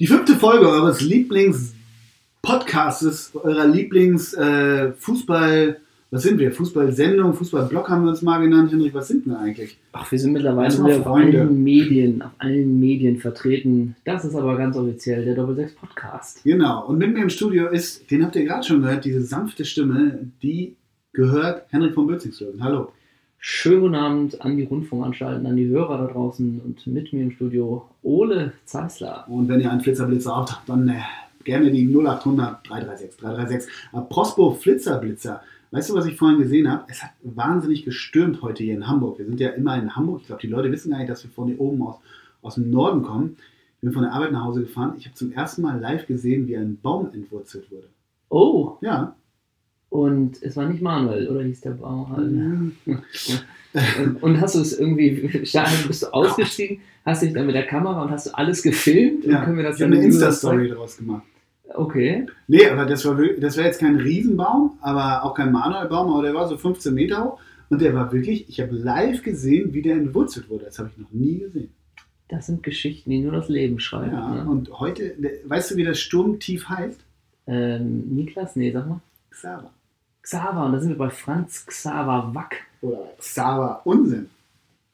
Die fünfte Folge eures Lieblings-Podcasts, eurer Lieblings-Fußball- was sind wir? Fußball-Sendung, Fußball-Blog haben wir uns mal genannt. Henrik, was sind wir eigentlich? Ach, wir sind mittlerweile wieder auf allen Medien, auf allen Medien vertreten. Das ist aber ganz offiziell der Doppelsechs Podcast. Genau. Und mit mir im Studio ist, den habt ihr gerade schon gehört, diese sanfte Stimme, die gehört Henrik von Bötzingslöwen. Hallo. Schönen guten Abend an die Rundfunkanstalten, an die Hörer da draußen und mit mir im Studio Ole Zeisler. Und wenn ihr einen Flitzerblitzer habt, dann äh, gerne die 0800 336 336. Aber Prospo Flitzerblitzer. Weißt du, was ich vorhin gesehen habe? Es hat wahnsinnig gestürmt heute hier in Hamburg. Wir sind ja immer in Hamburg. Ich glaube, die Leute wissen gar nicht, dass wir von hier oben aus, aus dem Norden kommen. Ich bin von der Arbeit nach Hause gefahren. Ich habe zum ersten Mal live gesehen, wie ein Baum entwurzelt wurde. Oh, Ja. Und es war nicht Manuel, oder hieß der Bauer? Mhm. Und, und hast du es irgendwie, bist du ausgestiegen, hast dich dann mit der Kamera und hast du alles gefilmt? ja. Und können wir das ich habe eine dann Insta-Story daraus gemacht. Okay. Nee, aber das war das wäre jetzt kein Riesenbaum, aber auch kein Manuelbaum, aber der war so 15 Meter hoch und der war wirklich, ich habe live gesehen, wie der entwurzelt wurde. Das habe ich noch nie gesehen. Das sind Geschichten, die nur das Leben schreiben. Ja, Ne? und heute, weißt du, wie das Sturmtief heißt? Ähm, Niklas, nee, sag mal. Xaver. Xaver, und da sind wir bei Franz Xaver Wack. Oder Xaver Unsinn.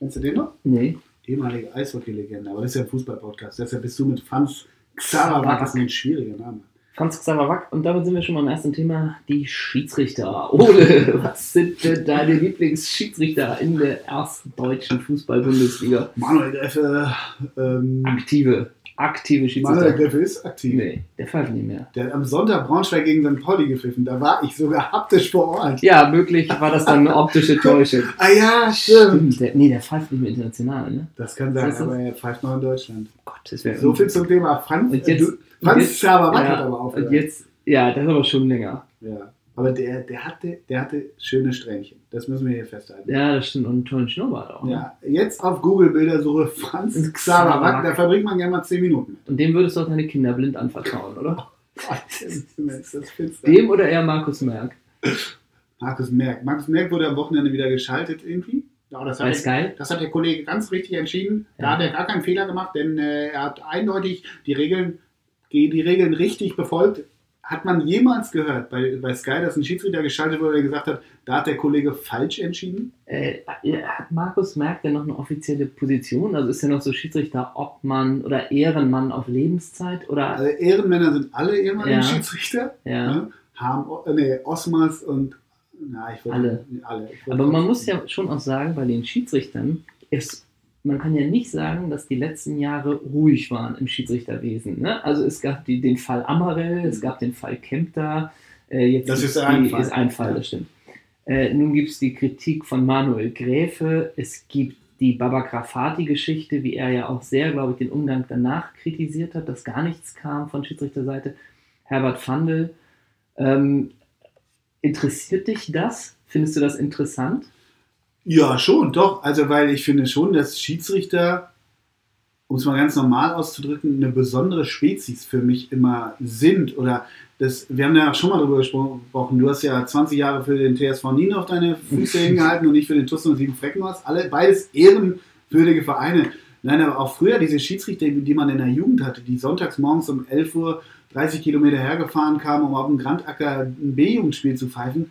Kennst du den noch? Nee. Ehemalige Eishockey-Legende, aber das ist ja ein Fußball-Podcast. Deshalb bist du mit Franz Xaver Wack. Das ist ein schwieriger Name. Franz Xaver Wack. Und damit sind wir schon beim ersten Thema, die Schiedsrichter. Ole, was sind denn deine Lieblingsschiedsrichter in der ersten deutschen Fußball-Bundesliga? Manuel Greffe, ähm, Aktive, aktive Manuel Schiedsrichter. Greffe ist aktiv. Nee, der pfeift nicht mehr. Der hat am Sonntag Braunschweig gegen St. Pauli gepfiffen. Da war ich sogar haptisch vor Ort. Ja, möglich war das dann eine optische Täuschung. Ah ja, stimmt. Stimmt, der, nee, der pfeift nicht mehr international, ne? Das kann sein, das? aber er pfeift noch in Deutschland. Gott, das wäre So viel zum Thema Franz. Und jetzt- du, Franz Wack ja, hat aber aufgehört. Und jetzt, ja, das ist aber schon länger. Ja. Aber der, der, hatte, der hatte schöne Strähnchen. Das müssen wir hier festhalten. Ja, das stimmt. Und einen tollen Schnurrbart auch. Ne? Ja, jetzt auf Google Bildersuche Franz Xaver Wack, da verbringt man gerne mal 10 Minuten mit. Und dem würdest du auch deine Kinder blind anvertrauen, oder? Dem oder eher Markus Merck? Markus Merck. Markus Merck wurde am Wochenende wieder geschaltet irgendwie. Ja, das, hat der, das hat der Kollege ganz richtig entschieden. Da Ja. hat er gar keinen Fehler gemacht, denn äh, er hat eindeutig die Regeln, die Regeln richtig befolgt. Hat man jemals gehört bei, bei Sky, dass ein Schiedsrichter geschaltet wurde, der gesagt hat, da hat der Kollege falsch entschieden? Äh, hat Markus Merck denn noch eine offizielle Position? Also ist er noch so Schiedsrichter, Obmann oder Ehrenmann auf Lebenszeit? Oder Also Ehrenmänner sind alle ehemalige Ja. Schiedsrichter. ja. Ne? Haben, äh, nee, Osmars und na, ich wollte- Alle. alle. Ich wollte Aber man muss ja schon auch sagen, bei den Schiedsrichtern ist, man kann ja nicht sagen, dass die letzten Jahre ruhig waren im Schiedsrichterwesen. Ne? Also es gab die, den Fall Amarell, es gab den Fall Kempter. Äh, jetzt Das ist ein die, Fall. Ist ein Fall, das stimmt. Äh, nun gibt es die Kritik von Manuel Gräfe, es gibt die Baba Grafati-Geschichte, wie er ja auch sehr, glaube ich, den Umgang danach kritisiert hat, dass gar nichts kam von Schiedsrichterseite. Herbert Fandl. Ähm, interessiert dich das? Findest du das interessant? Ja, schon, doch. Also, weil ich finde schon, dass Schiedsrichter, um es mal ganz normal auszudrücken, eine besondere Spezies für mich immer sind. Oder das, wir haben ja auch schon mal darüber gesprochen. Du hast ja 20 Jahre für den TSV Nien auf deine Füße hingehalten und ich für den TuS und Sieben Freckenhaus. Alle, beides ehrenwürdige Vereine. Nein, aber auch früher diese Schiedsrichter, die man in der Jugend hatte, die sonntags morgens um 11 Uhr 30 Kilometer hergefahren kamen, um auf dem Grandacker ein B-Jugendspiel zu pfeifen,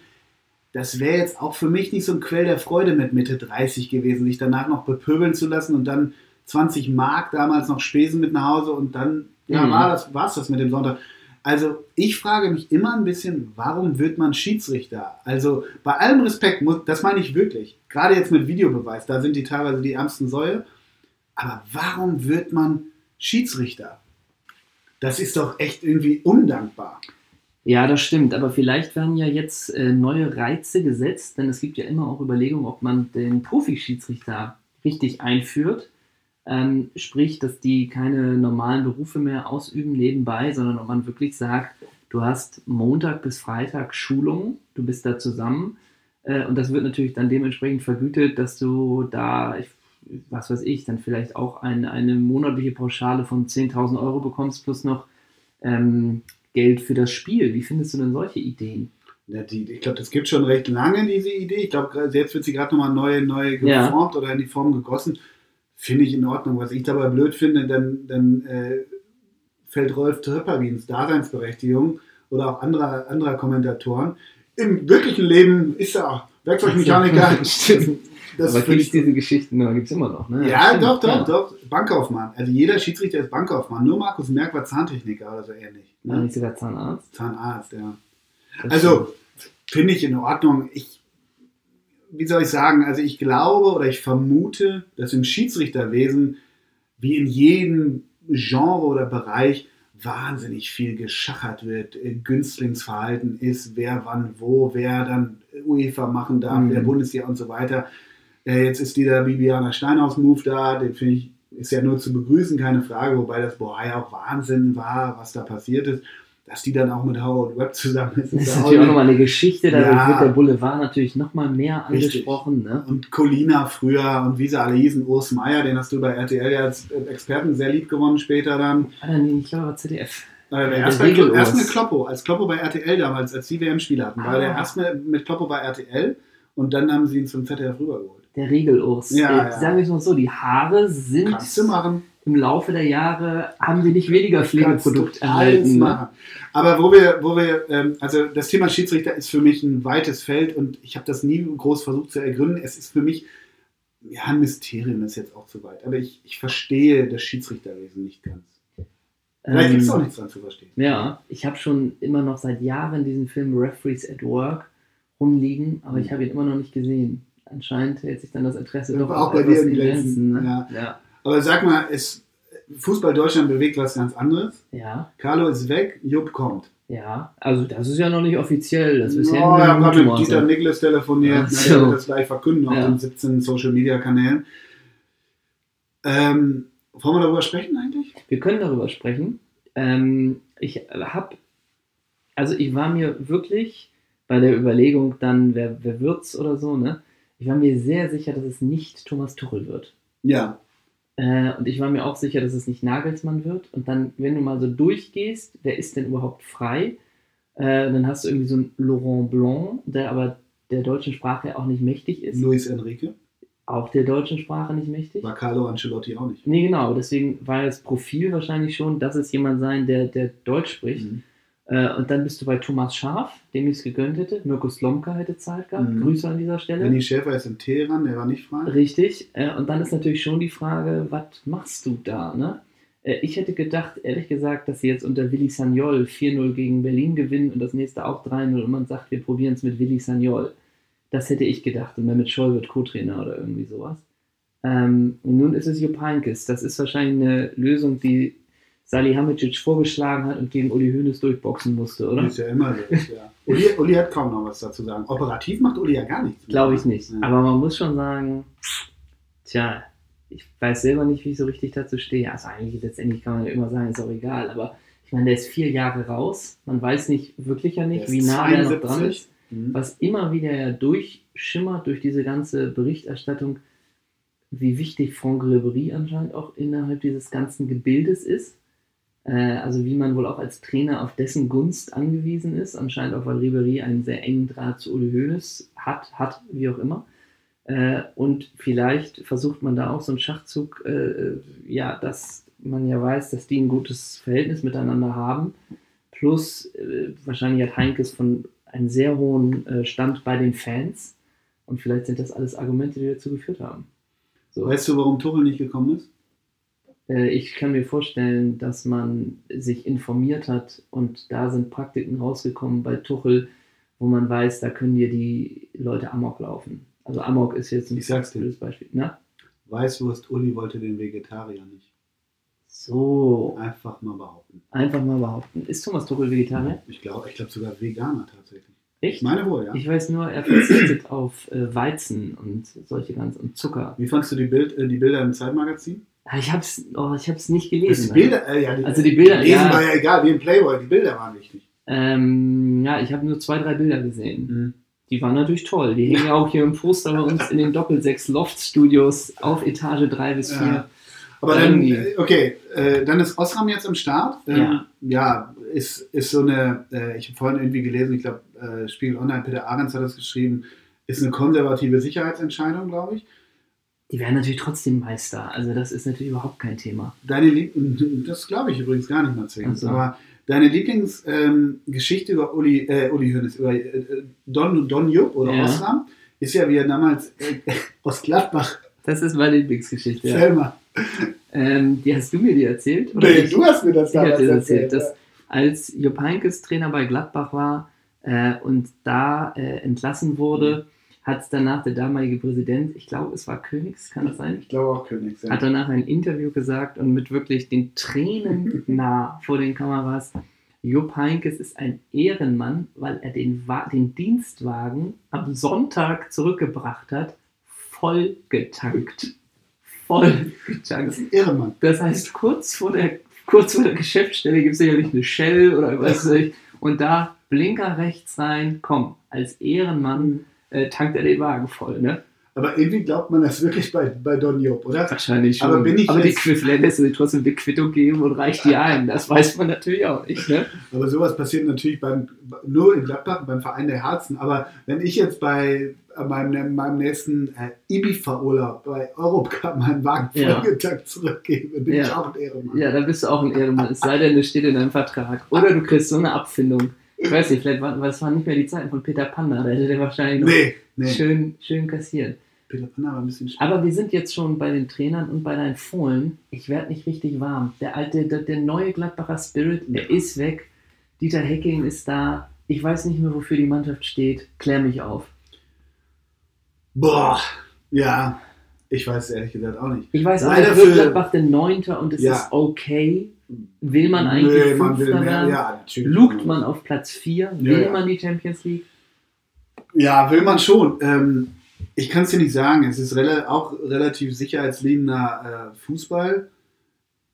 das wäre jetzt auch für mich nicht so ein Quell der Freude mit Mitte 30 gewesen, sich danach noch bepöbeln zu lassen und dann 20 Mark damals noch Spesen mit nach Hause und dann ja, Mhm. war das war's das mit dem Sonntag. Also ich frage mich immer ein bisschen, warum wird man Schiedsrichter? Also bei allem Respekt, muss, das meine ich wirklich, gerade jetzt mit Videobeweis, da sind die teilweise die ärmsten Säue, aber warum wird man Schiedsrichter? Das ist doch echt irgendwie undankbar. Ja, das stimmt. Aber vielleicht werden ja jetzt äh, neue Reize gesetzt, denn es gibt ja immer auch Überlegungen, ob man den Profi-Schiedsrichter richtig einführt. Ähm, sprich, dass die keine normalen Berufe mehr ausüben nebenbei, sondern ob man wirklich sagt, du hast Montag bis Freitag Schulungen, du bist da zusammen äh, und das wird natürlich dann dementsprechend vergütet, dass du da, was weiß ich, dann vielleicht auch ein, eine monatliche Pauschale von 10.000 Euro bekommst plus noch ähm, Geld für das Spiel. Wie findest du denn solche Ideen? Ja, die, ich glaube, das gibt schon recht lange, diese Idee. Ich glaube, jetzt wird sie gerade nochmal neu, neu Ja. geformt oder in die Form gegossen. Finde ich in Ordnung. Was ich dabei blöd finde, dann, dann äh, fällt Rolf Töpperwins Daseinsberechtigung oder auch anderer, anderer Kommentatoren. Im wirklichen Leben ist er auch Werkzeugmechaniker. Das Aber ich diese Geschichten, da gibt es immer noch, ne? Ja, Stimmt, doch, doch, ja. doch. Bankkaufmann. Also jeder Schiedsrichter ist Bankkaufmann. Nur Markus Merck war Zahntechniker oder so ähnlich. Ne? Ja, nicht sogar Zahnarzt? Zahnarzt, ja. Das also, finde ich in Ordnung. Ich, wie soll ich sagen, also ich glaube oder ich vermute, dass im Schiedsrichterwesen, wie in jedem Genre oder Bereich, wahnsinnig viel geschachert wird, äh, Günstlingsverhalten ist, wer wann wo, wer dann UEFA machen darf, mhm. wer Bundesliga und so weiter. Äh, jetzt ist dieser Bibiana Steinhaus-Move da, den finde ich, ist ja nur zu begrüßen, keine Frage, wobei das boah, ja auch Wahnsinn war, was da passiert ist. Dass die dann auch mit Howard Webb zusammen ist. Das ist natürlich auch nochmal eine Geschichte, dadurch ja, wird der Boulevard natürlich nochmal mehr angesprochen. Ne? Und Colina früher und wie sie alle hießen, Urs Meier, den hast du bei RTL ja als Experten sehr lieb gewonnen später dann. Ah, nee, ich glaube ZDF. Äh, erst, bei, erst mit Kloppo, als Kloppo bei RTL damals, als die WM-Spiele hatten, ah. war der erst mit Kloppo bei RTL und dann haben sie ihn zum ZDF rübergeholt. Der Regelurs. Ja, äh, ja. Sagen wir es mal so, die Haare sind im Laufe der Jahre, haben sie nicht weniger Pflegeprodukt erhalten. Ne? Aber wo wir, wo wir, ähm, also das Thema Schiedsrichter ist für mich ein weites Feld und ich habe das nie groß versucht zu ergründen. Es ist für mich, ja, ein Mysterium ist jetzt auch zu weit, aber ich, ich verstehe das Schiedsrichterwesen nicht ganz. Vielleicht gibt es ähm, auch nichts dran zu verstehen. Ja, ich habe schon immer noch seit Jahren diesen Film Referees at Work rumliegen, aber ich habe ihn immer noch nicht gesehen anscheinend hält sich dann das Interesse doch auch bei dir in Grenzen. Ne? Ja. ja. Aber sag mal, es, Fußball Deutschland bewegt was ganz anderes. Ja. Carlo ist weg, Jupp kommt. Ja, also das ist ja noch nicht offiziell. Das ist oh, ja, ja habe mit Dieter Niklas telefoniert, ja, so. das gleich verkünden auf ja. den 17 Social Media Kanälen. Ähm, wollen wir darüber sprechen eigentlich? Wir können darüber sprechen. Ähm, ich habe, also ich war mir wirklich bei der Überlegung dann, wer, wer wird's oder so, ne? Ich war mir sehr sicher, dass es nicht Thomas Tuchel wird. Ja. Äh, und ich war mir auch sicher, dass es nicht Nagelsmann wird. Und dann, wenn du mal so durchgehst, wer ist denn überhaupt frei? Äh, dann hast du irgendwie so einen Laurent Blanc, der aber der deutschen Sprache auch nicht mächtig ist. Luis Enrique? Auch der deutschen Sprache nicht mächtig. War Carlo Ancelotti auch nicht. Nee, genau. Deswegen war das Profil wahrscheinlich schon, dass es jemand sein, der, der Deutsch spricht. Mhm. Äh, und dann bist du bei Thomas Scharf, dem ich es gegönnt hätte. Mirko Slomka hätte Zeit gehabt. Mhm. Grüße an dieser Stelle. Benny Schäfer ist in Teheran, der war nicht frei. Richtig. Äh, und dann ist natürlich schon die Frage, was machst du da? Ne? Äh, ich hätte gedacht, ehrlich gesagt, dass sie jetzt unter Willi Sagnol 4-0 gegen Berlin gewinnen und das nächste auch 3-0 und man sagt, wir probieren es mit Willi Sagnol. Das hätte ich gedacht. Und dann mit Scholl wird Co-Trainer oder irgendwie sowas. Ähm, und nun ist es Jupp Heynckes. Das ist wahrscheinlich eine Lösung, die Salihamidzic vorgeschlagen hat und gegen Uli Hoeneß durchboxen musste, oder? Ist ja immer so. Ja. Uli, Uli, hat kaum noch was dazu sagen. Operativ macht Uli ja gar nichts. Glaube ich nicht. Ja. Aber man muss schon sagen, tja, ich weiß selber nicht, wie ich so richtig dazu stehe. Also eigentlich letztendlich kann man ja immer sagen, ist auch egal. Aber ich meine, der ist vier Jahre raus. Man weiß nicht wirklich ja nicht, wie nah er noch dran ist. Mhm. Was immer wieder ja durchschimmert durch diese ganze Berichterstattung, wie wichtig Franck Ribery anscheinend auch innerhalb dieses ganzen Gebildes ist. Äh, also wie man wohl auch als Trainer auf dessen Gunst angewiesen ist, anscheinend auch weil Ribery einen sehr engen Draht zu Uli Hoeneß hat, hat, wie auch immer. Äh, und vielleicht versucht man da auch so einen Schachzug, äh, ja, dass man ja weiß, dass die ein gutes Verhältnis miteinander haben. Plus, wahrscheinlich hat Heinkes von einem sehr hohen Stand bei den Fans. Und vielleicht sind das alles Argumente, die dazu geführt haben. So. Weißt du, warum Tuchel nicht gekommen ist? Äh, ich kann mir vorstellen, dass man sich informiert hat und da sind Praktiken rausgekommen bei Tuchel, wo man weiß, da können dir die Leute Amok laufen. Also Amok ist jetzt ein ich sag's dir. Beispiel. Na? Weißwurst Uli wollte den Vegetarier nicht. So. Einfach mal behaupten. Einfach mal behaupten. Ist Thomas Tuchel Vegetarier? Ich glaube ich glaub sogar Veganer tatsächlich. Echt? Ich meine wohl, ja. Ich weiß nur, er verzichtet auf äh, Weizen und solche ganz und Zucker. Wie fandest du die, Bild, äh, die Bilder im Zeitmagazin? Ich habe es oh, nicht gelesen. Die Bilder, äh, ja, die, also die Bilder, lesen ja. war ja egal, wie im Playboy, die Bilder waren wichtig. Ähm, ja, ich habe nur zwei, drei Bilder gesehen. Mhm. Die waren natürlich toll. Die hängen ja auch hier im Poster bei uns in den Doppelsechs Loft Studios auf Etage 3 bis 4. Ja. Aber dann, äh, okay, äh, dann ist Osram jetzt am Start. Ähm, ja. ja, ist, ist so eine, äh, ich habe vorhin irgendwie gelesen, ich glaube, äh, Spiegel Online, Peter Ahrens hat das geschrieben, ist eine konservative Sicherheitsentscheidung, glaube ich die werden natürlich trotzdem Meister. Also das ist natürlich überhaupt kein Thema. Deine Lieb das glaube ich übrigens gar nicht mal zwingend. Ach so. Aber deine Lieblingsgeschichte über Uli, äh, Uli Hoeneß, über äh, Don, Don Jupp oder Ja. Osram, ist ja, wie er damals äh, aus Gladbach, Das ist meine Lieblingsgeschichte. Ja. Selma. Ähm, die hast du mir die erzählt? oder Nee, ich? du hast mir das damals dir erzählt, erzählt. dass als Jupp Heynckes Trainer bei Gladbach war äh, und da äh, entlassen wurde, hat danach der damalige Präsident, ich glaube, es war Königs, kann das sein? Ich glaube auch Königs. Ja. Hat danach ein Interview gesagt und mit wirklich den Tränen nah vor den Kameras. Jupp Heynckes ist ein Ehrenmann, weil er den, den Dienstwagen am Sonntag zurückgebracht hat, voll getankt. Voll getankt. Irre, Mann. Das heißt, kurz vor der, kurz vor der Geschäftsstelle gibt es sicherlich eine Shell oder was weiß ich. Und da Blinker rechts rein, komm, als Ehrenmann äh, tankt er den Wagen voll, ne? Aber irgendwie glaubt man das wirklich bei, bei Don Jupp, oder? Wahrscheinlich schon. Aber bin ich die jetzt- Quiz lässt dir trotzdem eine Quittung geben und reicht die ein. Das weiß man natürlich auch nicht, ne? Aber sowas passiert natürlich beim, nur in Gladbach, beim Verein der Herzen. Aber wenn ich jetzt bei äh, meinem, meinem nächsten äh, Ibiza-Urlaub bei Europacup meinen Wagen Ja. zurückgebe, bin Ja. ich auch ein Ehrenmann. Ja, dann bist du auch ein Ehrenmann. Es sei denn, es steht in deinem Vertrag. Oder du kriegst so eine Abfindung. Ich weiß nicht, vielleicht war, das waren nicht mehr die Zeiten von Peter Panda. Da hätte der wahrscheinlich noch Nee, nee. schön, schön kassiert. Peter Panner war ein bisschen schwierig. Aber wir sind jetzt schon bei den Trainern und bei deinen Fohlen. Ich werde nicht richtig warm. Der alte, der, der neue Gladbacher Spirit, der ist weg. Dieter Hecking ist da. Ich weiß nicht mehr, wofür die Mannschaft steht. Klär mich auf. Boah, ja, ich weiß ehrlich gesagt auch nicht. Ich weiß Leider für- Gladbach der Neunter und es Ja. ist okay. Will man eigentlich Nee, man will Fünfter mehr. werden? Ja, natürlich. Lugt man auf Platz 4? Will ja. man die Champions League? Ja, will man schon. Ähm, ich kann es dir nicht sagen. Es ist rela auch relativ sicherheitsliebender äh, Fußball,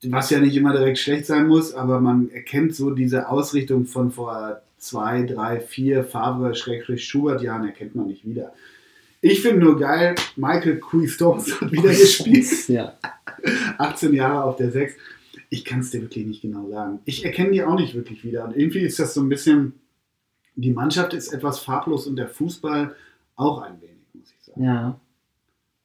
was ja nicht immer direkt schlecht sein muss, aber man erkennt so diese Ausrichtung von vor zwei, drei, vier Favre, Schrägstrich, Schubert Jahren erkennt man nicht wieder. Ich finde nur geil, Michael Cui Stones hat wieder gespielt. Ja. 18 Jahre auf der 6. Ich kann es dir wirklich nicht genau sagen. Ich erkenne die auch nicht wirklich wieder. Und irgendwie ist das so ein bisschen, die Mannschaft ist etwas farblos und der Fußball auch ein wenig, muss ich sagen. ja.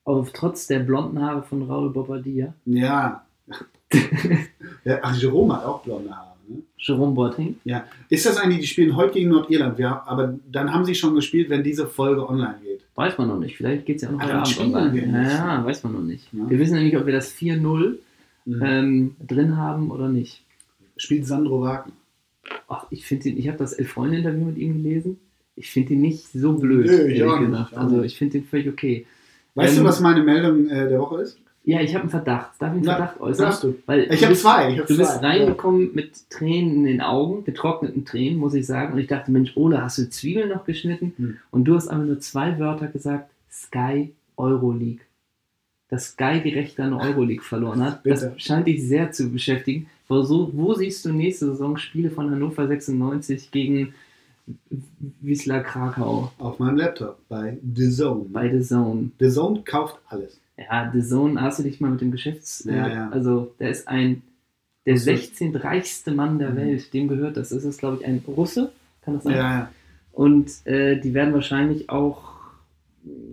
Aber trotz der blonden Haare von Raul Bobadilla, Ja. ja ach, Jerome hat auch blonde Haare. Ne? Jerome Boateng, Ja. Ist das eigentlich, die spielen heute gegen Nordirland, ja, aber dann haben sie schon gespielt, wenn diese Folge online geht. Weiß man noch nicht. Vielleicht geht es ja auch noch heute Abend online. Ja, ja, weiß man noch nicht. Ja. Wir wissen ja nicht, ob wir das 4-0 Mhm. ähm, drin haben oder nicht. Spielt Sandro Wagner. Ach, ich finde ich habe das Elf-Freunde-Interview mit ihm gelesen. Ich finde ihn nicht so blöd, Nö, ich ehrlich auch nicht, gesagt. Also ich finde ihn völlig okay. Weißt Ähm, du, was meine Meldung äh, der Woche ist? Ja, ich habe einen Verdacht. Darf ich einen Ja, Verdacht äußern? darfst du. Weil Ich habe zwei. Ich hab Du bist zwei. reingekommen mit Tränen in den Augen, getrockneten Tränen, muss ich sagen. Und ich dachte, Mensch, Ole, hast du Zwiebeln noch geschnitten? Hm. Und du hast einfach nur zwei Wörter gesagt: Sky Euroleague. Dass Sky die Rechte an der Euroleague verloren hat. Das Bitte. scheint dich sehr zu beschäftigen. Wo, wo siehst du nächste Saison Spiele von Hannover 96 gegen Wisla Krakau Auf meinem Laptop bei The Zone. bei The Zone? The Zone kauft alles. Ja, The Zone, hast du dich mal mit dem Geschäfts... Ja, äh, ja. Also, der ist ein... Der Russe. 16. reichste Mann der Mhm. Welt, dem gehört das. Das ist, glaube ich, ein Russe, kann das Ja, sein? ja. Und äh, die werden wahrscheinlich auch...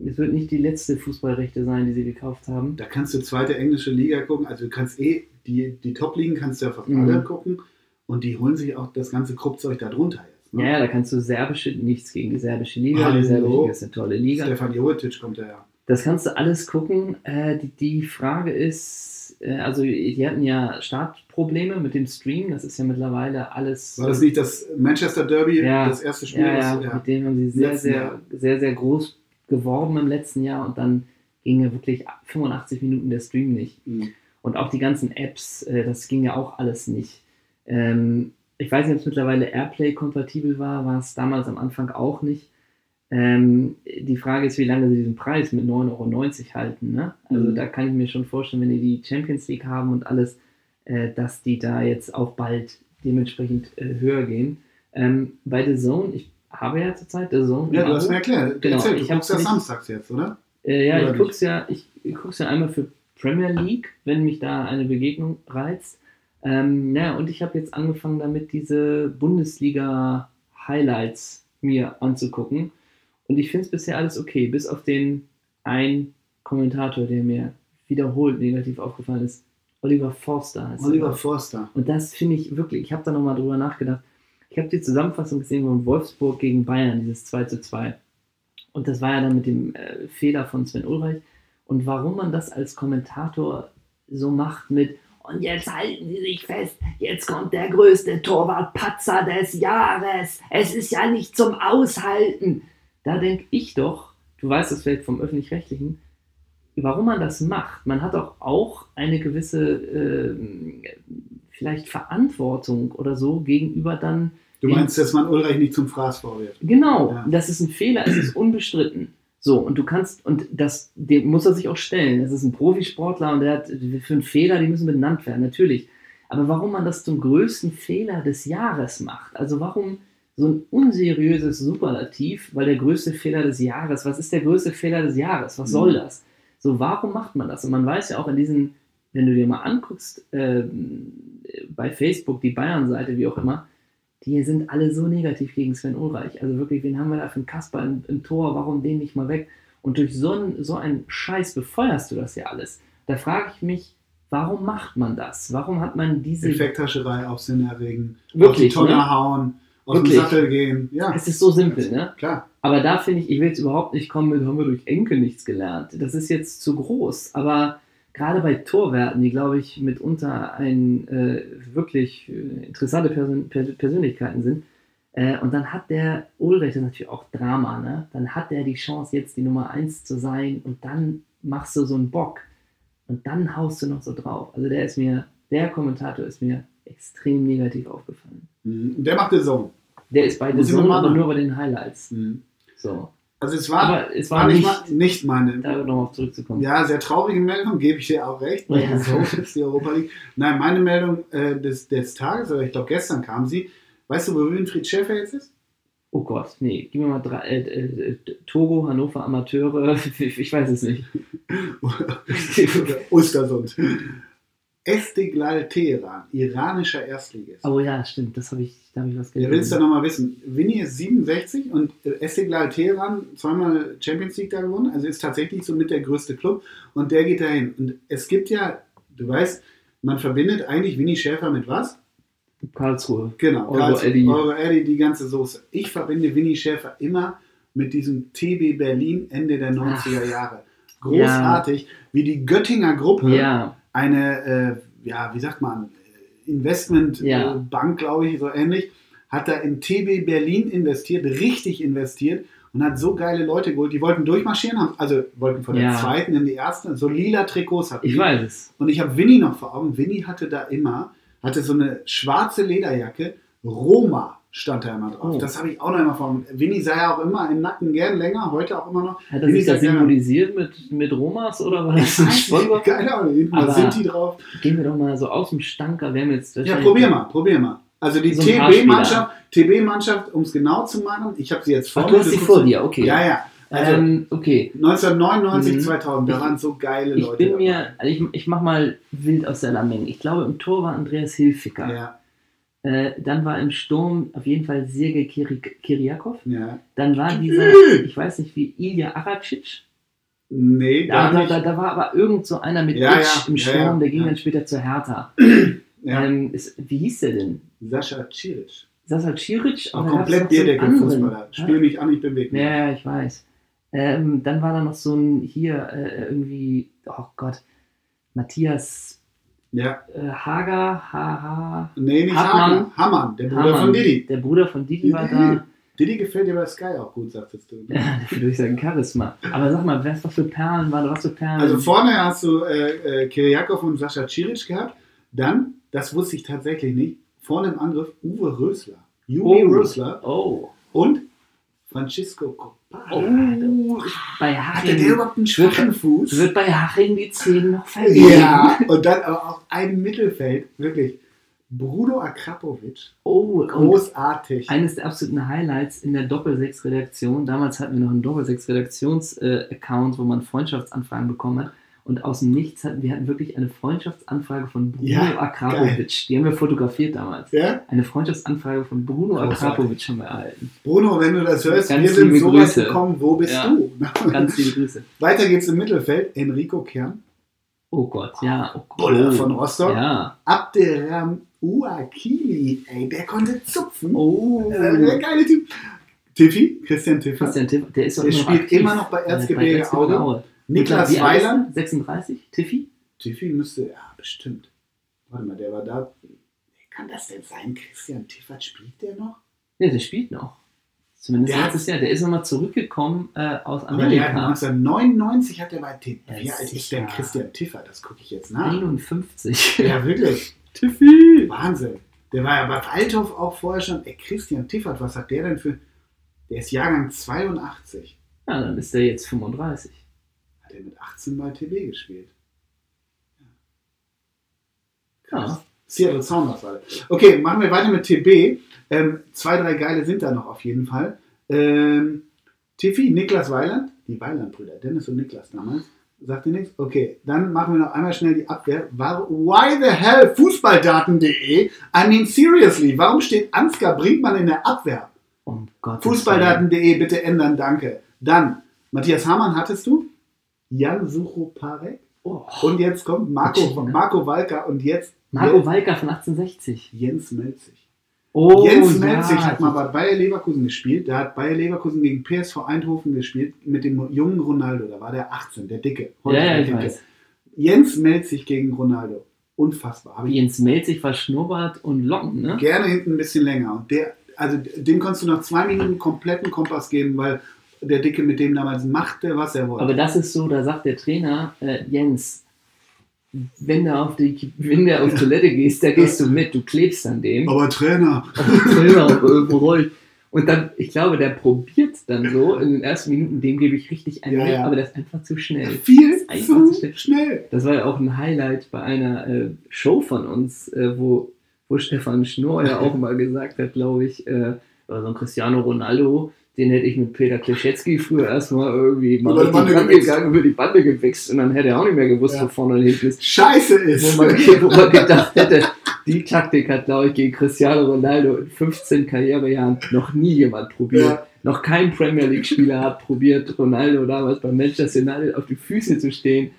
Es wird nicht die letzte Fußballrechte sein, die sie gekauft haben. Da kannst du zweite englische Liga gucken. Also du kannst eh, die, die Top-Ligen kannst du ja fast Mhm. alle gucken. Und die holen sich auch das ganze Kruppzeug da drunter jetzt. Ja, Ne? ja, da kannst du serbische, nichts gegen die serbische Liga. Hallo. Die serbische Liga ist eine tolle Liga. Stefan Jovetic kommt da ja. Das kannst du alles gucken. Äh, die, die Frage ist, äh, also die hatten ja Startprobleme mit dem Stream. Das ist ja mittlerweile alles. War das nicht das Manchester Derby, Ja. das erste Spiel? Ja, ja, ja. mit dem haben sie sehr, sehr, Jahr. sehr, sehr groß geworben im letzten Jahr und dann ging ja wirklich 85 Minuten der Stream nicht. Mhm. Und auch die ganzen Apps, äh, das ging ja auch alles nicht. Ähm, ich weiß nicht, ob es mittlerweile Airplay-kompatibel war, war es damals am Anfang auch nicht. Ähm, die Frage ist, wie lange sie diesen Preis mit 9,90 Euro halten. Ne? Also Mhm. da kann ich mir schon vorstellen, wenn die die Champions League haben und alles, äh, dass die da jetzt auch bald dementsprechend äh, höher gehen. Ähm, bei The Zone, ich habe ja zurzeit The Zone. Ja, du hast mir erklärt. Genau, Erzähl, du ich guckst ja nicht- samstags jetzt, oder? Äh, ja, Oder ich guck's ja, ich, ich guck's ja einmal für Premier League, wenn mich da eine Begegnung reizt. Ähm, ja, und ich habe jetzt angefangen damit, diese Bundesliga-Highlights mir anzugucken. Und ich finde es bisher alles okay, bis auf den ein Kommentator, der mir wiederholt negativ aufgefallen ist. Oliver Forster heißt er. Oliver Forster. Und das finde ich wirklich, ich habe da nochmal drüber nachgedacht. Ich habe die Zusammenfassung gesehen von Wolfsburg gegen Bayern, dieses 2 zu 2. Und das war ja dann mit dem äh, Fehler von Sven Ulreich. Und warum man das als Kommentator so macht mit, und jetzt halten Sie sich fest, jetzt kommt der größte Torwartpatzer des Jahres. Es ist ja nicht zum Aushalten. Da denke ich doch, du weißt das vielleicht vom öffentlich-rechtlichen, warum man das macht. Man hat doch auch eine gewisse äh, vielleicht Verantwortung oder so gegenüber dann. Du meinst, dass man Ulreich nicht zum Fraß vorwirft? Genau, Ja. das ist ein Fehler, es ist unbestritten. So, und du kannst, und das dem muss er sich auch stellen. Das ist ein Profisportler und der hat für einen Fehler, die müssen benannt werden, natürlich. Aber warum man das zum größten Fehler des Jahres macht, also warum so ein unseriöses Superlativ, weil der größte Fehler des Jahres, was ist der größte Fehler des Jahres? Was soll Mhm. das? So, warum macht man das? Und man weiß ja auch in diesen, wenn du dir mal anguckst, ähm, bei Facebook, die Bayern-Seite, wie auch immer, die sind alle so negativ gegen Sven Ulreich. Also wirklich, wen haben wir da für einen Kasper im, im Tor? Warum den nicht mal weg? Und durch so, ein, so einen Scheiß befeuerst du das ja alles. Da frage ich mich, warum macht man das? Warum hat man diese. Effekthascherei, Aufsinn erregen, Wirklich, auf die Tonne ne? hauen, aus Wirklich. dem Sattel gehen. Ja, Es ist so simpel, ne? klar. Aber da finde ich, ich will jetzt überhaupt nicht kommen mit, haben wir durch Enkel nichts gelernt. Das ist jetzt zu groß. Aber gerade bei Torwerten, die, glaube ich, mitunter ein äh, wirklich äh, interessante Persön per Persönlichkeiten sind, äh, und dann hat der Ulrich, das ist natürlich auch Drama, ne? Dann hat der die Chance, jetzt die Nummer 1 zu sein und dann machst du so einen Bock und dann haust du noch so drauf. Also der ist mir, der Kommentator ist mir extrem negativ aufgefallen. Mhm. Der macht den Song. Der ist bei den mal Sonne, aber nur bei den Highlights. Mhm. So. Also es war, Aber es war war nicht, nicht, ma- nicht meine. da nochmal zurückzukommen. Ja, sehr traurige Meldung, gebe ich dir auch recht, weil Ja. so ist die Europa League. Nein, meine Meldung äh, des, des Tages, oder ich glaube gestern kam sie. Weißt du, wo Winfried Schäfer jetzt ist? Oh Gott, nee, gib mir mal drei, äh, äh, äh, Togo, Hannover, Amateure, ich, weiß es nicht. Ostersund. Estiklal Teheran, iranischer Erstligist. oh ja, stimmt, das habe ich, da habe ich was Wer will es da nochmal wissen? Winnie ist 67 und äh, Estiklal Teheran zweimal Champions League da gewonnen. Also ist tatsächlich so mit der größte Club und der geht dahin. Und es gibt ja, du weißt, man verbindet eigentlich Winnie Schäfer mit was? Karlsruhe. Genau, Euro Karls- Eddy. Euro Eddy, die ganze Soße. Ich verbinde Winnie Schäfer immer mit diesem TB Berlin Ende der 90er Jahre. Großartig, wie die Göttinger Gruppe Ja, eine, äh, ja, wie sagt man, Ja. Investmentbank, glaube ich, so ähnlich, hat da in TB Berlin investiert, richtig investiert und hat so geile Leute geholt. Die wollten durchmarschieren, haben, also wollten von der Ja. zweiten in die erste, so lila Trikots hatten ich die. weiß es. Und ich habe Winnie noch vor Augen. Winnie hatte da immer, hatte so eine schwarze Lederjacke, Roma stand da immer drauf. Oh. Das habe ich auch noch immer vor. Winnie sah ja auch immer im Nacken gern länger, heute auch immer noch. Hat er sich das symbolisiert mit, mit Romas oder war das ein Sponsor? Keine Ahnung, mal Aber- Sinti drauf. Gehen wir doch mal so aus dem Stanker, wir haben jetzt Ja, probier mal, probier mal. Also die So TB-Mannschaft, TB-Mannschaft, um es genau zu machen, ich habe sie jetzt vor Ach, du hast sie vor dir, okay. Ja, ja. Also ähm, okay. 1999, Mhm. 2000, da Ich- waren so geile Ich Leute. bin mir, also ich, ich mach mal wild aus der Lameng. Ich glaube, im Tor war Andreas Hilfiger. Ja, Äh, dann war im Sturm auf jeden Fall Sergei Kiri Kiriakov. ja. Dann war dieser, ich weiß nicht wie, Ilya Aracic. Nee, Da, gar da, nicht. da, da war aber irgend so einer mit Ja, Itch ja, im Sturm, ja, der ging ja. dann später zur Hertha. ja. Ähm, ist, wie hieß der denn? Sascha Ciric. Sasa Ciric? Auch komplett einen Bierdeckel-Fußballer. anderen. Spiel mich an, ich bewege mich. Ja, ja, ich weiß. Ähm, dann war da noch so ein, hier äh, irgendwie, oh Gott, Matthias Ja. äh, Hager, Haha. Nee, nicht Hartmann. Hamann. Hamann, der Bruder Hamann. von Didi. Der Bruder von Didi war da. Didi gefällt dir bei Sky auch gut, sagtest du. Ja, durch sein Charisma. Aber sag mal, was für Perlen waren? Was für Perlen? Also vorne hast du äh, äh, Kiriakov und Sascha Ciric gehabt. Dann, das wusste ich tatsächlich nicht, vorne im Angriff Uwe Rösler. Uwe Oh. Rösler oh. und Francisco. Oh. Bei Hatte der Haching. überhaupt einen schwachen Fuß? Wird bei Haching die Zehen noch verlieren. Ja, und dann aber auch ein Mittelfeld, wirklich. Bruno Akrapovic, Oh, großartig. eines der absoluten Highlights in der Doppel-6-Redaktion. Damals hatten wir noch einen Doppel-6-Redaktions-Account, wo man Freundschaftsanfragen bekommen hat. Und aus dem Nichts hatten wir hatten wirklich eine Freundschaftsanfrage von Bruno Ja, Akrapovic. Die haben wir fotografiert damals. Ja? Eine Freundschaftsanfrage von Bruno. Akrapovic haben wir erhalten. Bruno, wenn du das hörst, Ganz wir sind so weit Grüße. gekommen, wo bist Ja. du? Ganz liebe Grüße. Weiter geht's im Mittelfeld. Enrico Kern, Oh Gott, ja. Oh Gott. Bulle von Rostock. Ja. Abderram Uakili, ey, der konnte zupfen. Oh. Äh, der geile Typ. Tiffy, Christian Tiffy. Christian Tiff, der ist doch Der spielt aktiv. immer noch bei Erzgebirge Aue. Niklas Wie? Weiland. 36? Tiffy? Tiffy müsste, ja, bestimmt. Warte mal, der war da. Kann das denn sein? Christian Tiffert spielt der noch? Ja, der spielt noch. Zumindest Der letztes Jahr. Der ist nochmal zurückgekommen äh, aus Aber der hat Amerika. 1999 hat er bei Tiffy. Ja, Wie alt ist denn Christian Tiffert? Das gucke ich jetzt nach. 51. Ja, wirklich. Tiffy! Wahnsinn. Der war ja bei Waldhof auch vorher schon. Ey, Christian Tiffert, was hat der denn für. Der ist Jahrgang 82. Ja, dann ist der jetzt 35. Hat er mit 18 bei TB gespielt. Ja. Ja. Krass. Seattle Sounders war das. Okay, machen wir weiter mit TB. Ähm, zwei, drei geile sind da noch auf jeden Fall. Ähm, Tiffy, Niklas Weiland, die Weiland-Brüder, Dennis und Niklas damals. Sagt ihr nichts? Okay, dann machen wir noch einmal schnell die Abwehr. Why the hell Fußballdaten.de? I mean seriously, warum steht Ansgar Brinkmann in der Abwehr? Um Fußballdaten.de bitte ändern, danke. Dann, Matthias Hamann hattest du? Jan Suchoparek? Oh. Und jetzt kommt Marco. Marco Walker und jetzt Marco Walker von 1860. Jens Melzig. Oh, Jens ja. Melzig hat mal bei Bayer Leverkusen gespielt. Der hat Bayer Leverkusen gegen PSV Eindhoven gespielt mit dem jungen Ronaldo. Da war der 18, der Dicke. Heute Ja, ja, ich Dicke. weiß. Jens Melzig gegen Ronaldo. Unfassbar. Ich Jens Melzig war Schnurrbart und Locken, ne? gerne hinten ein bisschen länger. Und der, also dem konntest du nach zwei Minuten kompletten Kompass geben, weil der Dicke mit dem damals machte, was er wollte. Aber das ist so, da sagt der Trainer, äh, Jens, wenn du auf die, wenn du auf Toilette gehst, da gehst du mit, du klebst an dem. Aber Trainer, Trainer irgendwo rollt. Und dann, ich glaube, der probiert dann so in den ersten Minuten, dem gebe ich richtig einen Ja, ja. aber der ist einfach zu schnell. viel zu schnell. schnell. Das war ja auch ein Highlight bei einer äh, Show von uns, äh, wo, wo Stefan Schnorr ja auch mal gesagt hat, glaube ich, äh, also ein Cristiano Ronaldo, den hätte ich mit Peter Kleschetski früher erstmal irgendwie mal Über die Bande gewichst. gegangen, über die Bande gewichst und dann hätte er auch nicht mehr gewusst, Ja. wo vorne und hinten ist. Scheiße ist. Wo man, wo man gedacht hätte, die Taktik hat, glaube ich, gegen Cristiano Ronaldo in 15 Karrierejahren noch nie jemand probiert. Ja. Noch kein Premier League-Spieler hat probiert, Ronaldo damals bei Manchester United auf die Füße zu stehen.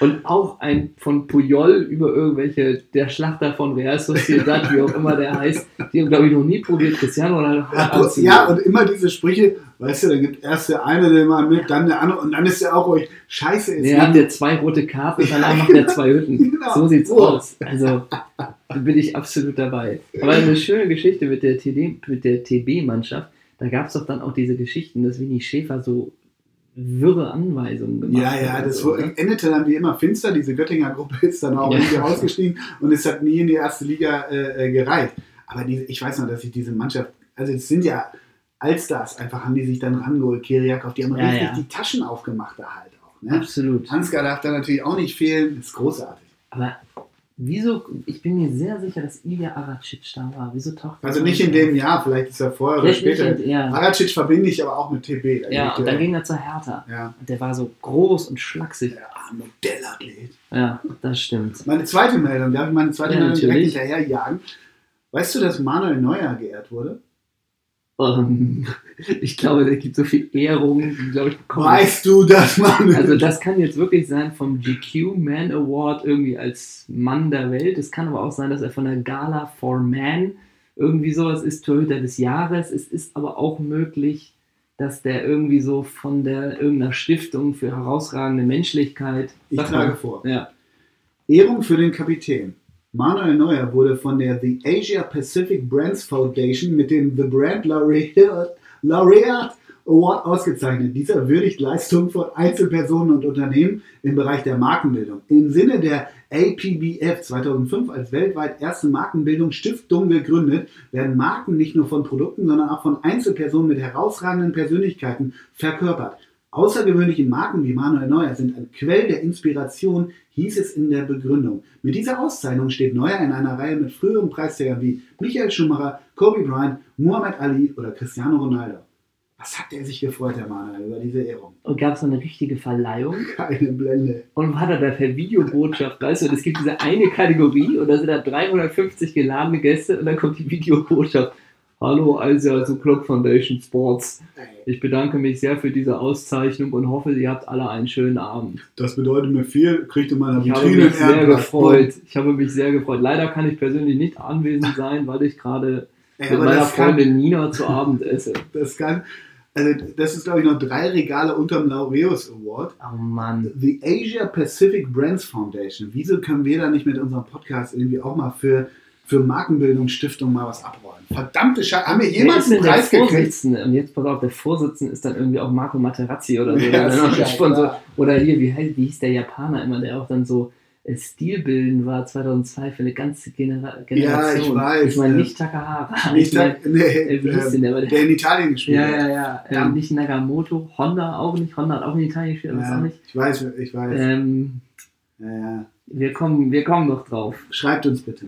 Und auch ein von Puyol über irgendwelche, der Schlachter von Real Sociedad, wie auch immer der heißt, die haben, glaube ich, noch nie probiert, Cristiano Ronaldo hart Ja, anzugehen. ja, und immer diese Sprüche, weißt du, dann gibt erst der eine den mal mit, dann der andere und dann ist er auch ruhig. Scheiße ist. Der hat ja zwei rote Karten, danach macht er zwei Hütten. Genau. So sieht's So. aus. Also da bin ich absolut dabei. Aber eine schöne Geschichte der, mit der TB-Mannschaft. Da gab es doch dann auch diese Geschichten, dass Winnie Schäfer so wirre Anweisungen gemacht Ja, ja, das so, ne? endete dann wie immer finster. Diese Göttinger Gruppe ist dann auch Ja. irgendwie ausgestiegen und es hat nie in die erste Liga äh, äh, gereicht. Aber die, ich weiß noch, dass ich diese Mannschaft, also es sind ja Allstars, einfach haben die sich dann rangeholt, Kiriakov, die haben Ja, richtig ja. die Taschen aufgemacht da halt auch. Ne? Absolut. Ansgar darf da natürlich auch nicht fehlen, ist großartig. Aber wieso, ich bin mir sehr sicher, dass Ilya Aracic da war. Wieso taucht Also so nicht in dem Jahr, vielleicht ist er vorher oder später. in- ja. Aracic verbinde ich aber auch mit TB. Da Ja, und dann ging er zur Hertha. ja, Und der war so groß und schlaksig. der Modellathlet. Ja, das stimmt. Meine zweite Meldung, darf ich meine zweite Ja, Meldung direkt hinterherjagen? Weißt du, dass Manuel Neuer geehrt wurde? Ähm, ich glaube, es gibt so viel Ehrungen, die, glaube ich, bekommen. Weißt du, dass Manuel... Also das kann jetzt wirklich sein vom GQ Man Award irgendwie als Mann der Welt. Es kann aber auch sein, dass er von der Gala for Man irgendwie sowas ist, Torhüter des Jahres. Es ist aber auch möglich, dass der irgendwie so von der irgendeiner Stiftung für herausragende Menschlichkeit. ich trage vor. Ja. Ehrung für den Kapitän. Manuel Neuer wurde von der The Asia Pacific Brands Foundation mit dem The Brand Laureate, Award ausgezeichnet. Dieser würdigt Leistungen von Einzelpersonen und Unternehmen im Bereich der Markenbildung. Im Sinne der APBF 2005 als weltweit erste Markenbildungsstiftung gegründet, werden Marken nicht nur von Produkten, sondern auch von Einzelpersonen mit herausragenden Persönlichkeiten verkörpert. Außergewöhnliche Marken wie Manuel Neuer sind ein Quell der Inspiration, hieß es in der Begründung. Mit dieser Auszeichnung steht Neuer in einer Reihe mit früheren Preisträgern wie Michael Schumacher, Kobe Bryant, Muhammad Ali oder Cristiano Ronaldo. Was hat der sich gefreut, der Manuel, über diese Ehrung? Und gab es eine richtige Verleihung. Keine Blende. Und er da per Videobotschaft, weißt du, und es gibt diese eine Kategorie und da sind da 350 geladene Gäste und dann kommt die Videobotschaft. Hallo, also, also Club Foundation Sports. Ich bedanke mich sehr für diese Auszeichnung und hoffe, ihr habt alle einen schönen Abend. Das bedeutet mir viel, kriegt in meiner Ich habe mich sehr Ehrenplatz. gefreut. Ich habe mich sehr gefreut. Leider kann ich persönlich nicht anwesend sein, weil ich gerade Ey, mit meiner das kann, Freundin Nina zu Abend esse. das kann, also das ist glaube ich noch drei Regale unterm Laureus Award. Oh Mann. The Asia Pacific Brands Foundation. Wieso können wir da nicht mit unserem Podcast irgendwie auch mal für, für Markenbildungsstiftung mal was abräumen? Verdammte Scheiße. Haben wir jemals einen der Preis gekriegt? Und jetzt pass auf, der Vorsitzende ist dann irgendwie auch Marco Materazzi oder so. Ja, sicher. Oder hier, wie, heißt, wie hieß der Japaner immer, der auch dann so äh, Stilbilden war 2002 für eine ganze Genera Generation. ich weiß, Ich meine ja. nicht Takahara. Nicht ich mein, der, nee, äh, wie hieß denn ähm, der? Der- der in Italien gespielt ja, hat. ja, ja. Ja. Ähm, nicht Nagamoto, Honda auch nicht. Honda hat auch in Italien gespielt, aber Ja, auch nicht. ich weiß, ich weiß. Ähm, ja, ja. wir, kommen, wir kommen noch drauf. Schreibt uns bitte.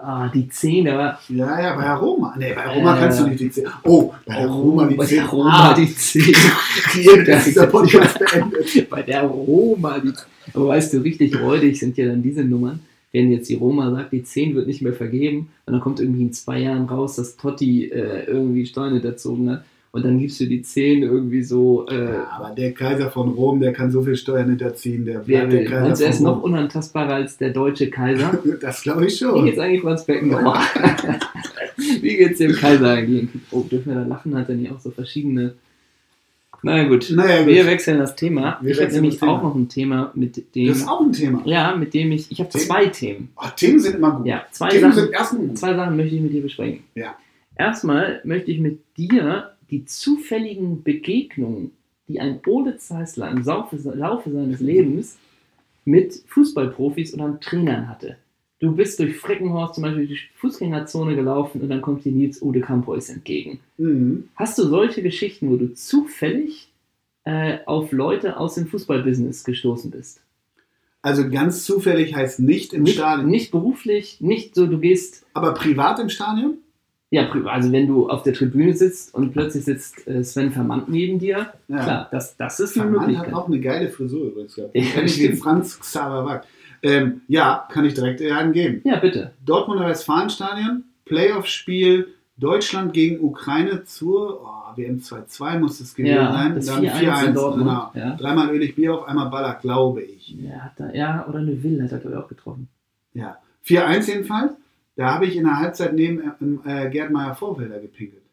Ah, die 10, aber Ja, ja, bei Roma. Nee, bei Roma Äh, kannst du nicht die 10. Oh, bei der Roma die bei 10. der Roma Ah, die 10. Hier ist dieser Podcast beendet. bei der Roma die Aber weißt du, richtig räudig sind ja dann diese Nummern. Wenn jetzt die Roma sagt, die 10 wird nicht mehr vergeben, und dann kommt irgendwie in zwei Jahren raus, dass Totti äh, irgendwie Steine erzogen hat. Und dann gibst du die 10 irgendwie so. Äh, Ja, aber der Kaiser von Rom, der kann so viel Steuern hinterziehen, der bleibt der will? Kaiser du, er ist von noch Rom. unantastbarer als der deutsche Kaiser? Das glaube ich Wie schon. geht's eigentlich Franz Beckenbauer? Wie geht's dem Kaiser eigentlich? Oh, dürfen wir da lachen? Hat er nicht auch so verschiedene. Na gut, Naja, wir gut. wechseln das Thema. Wir ich habe nämlich auch noch ein Thema, mit dem. Das ist auch ein Thema. ja, mit dem ich. Ich habe zwei Themen. Oh, Themen sind immer gut. Ja, zwei Themen Sachen, sind erstmal gut. zwei Sachen möchte ich mit dir besprechen. Ja. Erstmal möchte ich mit dir die zufälligen Begegnungen, die ein Ole Zeissler im Laufe, seines Lebens mit Fußballprofis oder Trainern hatte. Du bist durch Freckenhorst zum Beispiel durch die Fußgängerzone gelaufen und dann kommt dir Nils Ude Kampois entgegen. Mhm. Hast du solche Geschichten, wo du zufällig äh, auf Leute aus dem Fußballbusiness gestoßen bist? Also ganz zufällig heißt nicht im Nicht, Stadion, nicht beruflich, nicht so, du gehst aber privat im Stadion? Ja, also wenn du auf der Tribüne sitzt und plötzlich sitzt äh, Sven Vermandt neben dir, Ja. klar, das, das ist eine Vermandt Möglichkeit. hat auch eine geile Frisur übrigens gehabt. Ja, Kenn ich stimmt. Franz Xaver Wack. Ähm, ja, kann ich direkt einen geben. Ja, bitte. Dortmunder Westfalenstadion, Playoff-Spiel Deutschland gegen Ukraine zur oh, WM 2-2 muss es gewesen Ja, sein. Dann 4-1 in Dortmund, Genau. ja. Dreimal Ölig Bier auf einmal Baller, glaube ich. Ja, er, ja oder eine Will hat er, glaube ich, auch getroffen. Ja. 4-1 jedenfalls. Da habe ich in der Halbzeit neben äh, Gerd Meyer Vorfelder gepinkelt.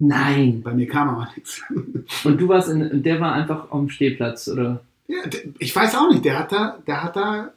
Nein. Bei mir kam aber nichts. Und du warst in, der war einfach am Stehplatz, oder? Ja, ich weiß auch nicht, der hat da, der hat da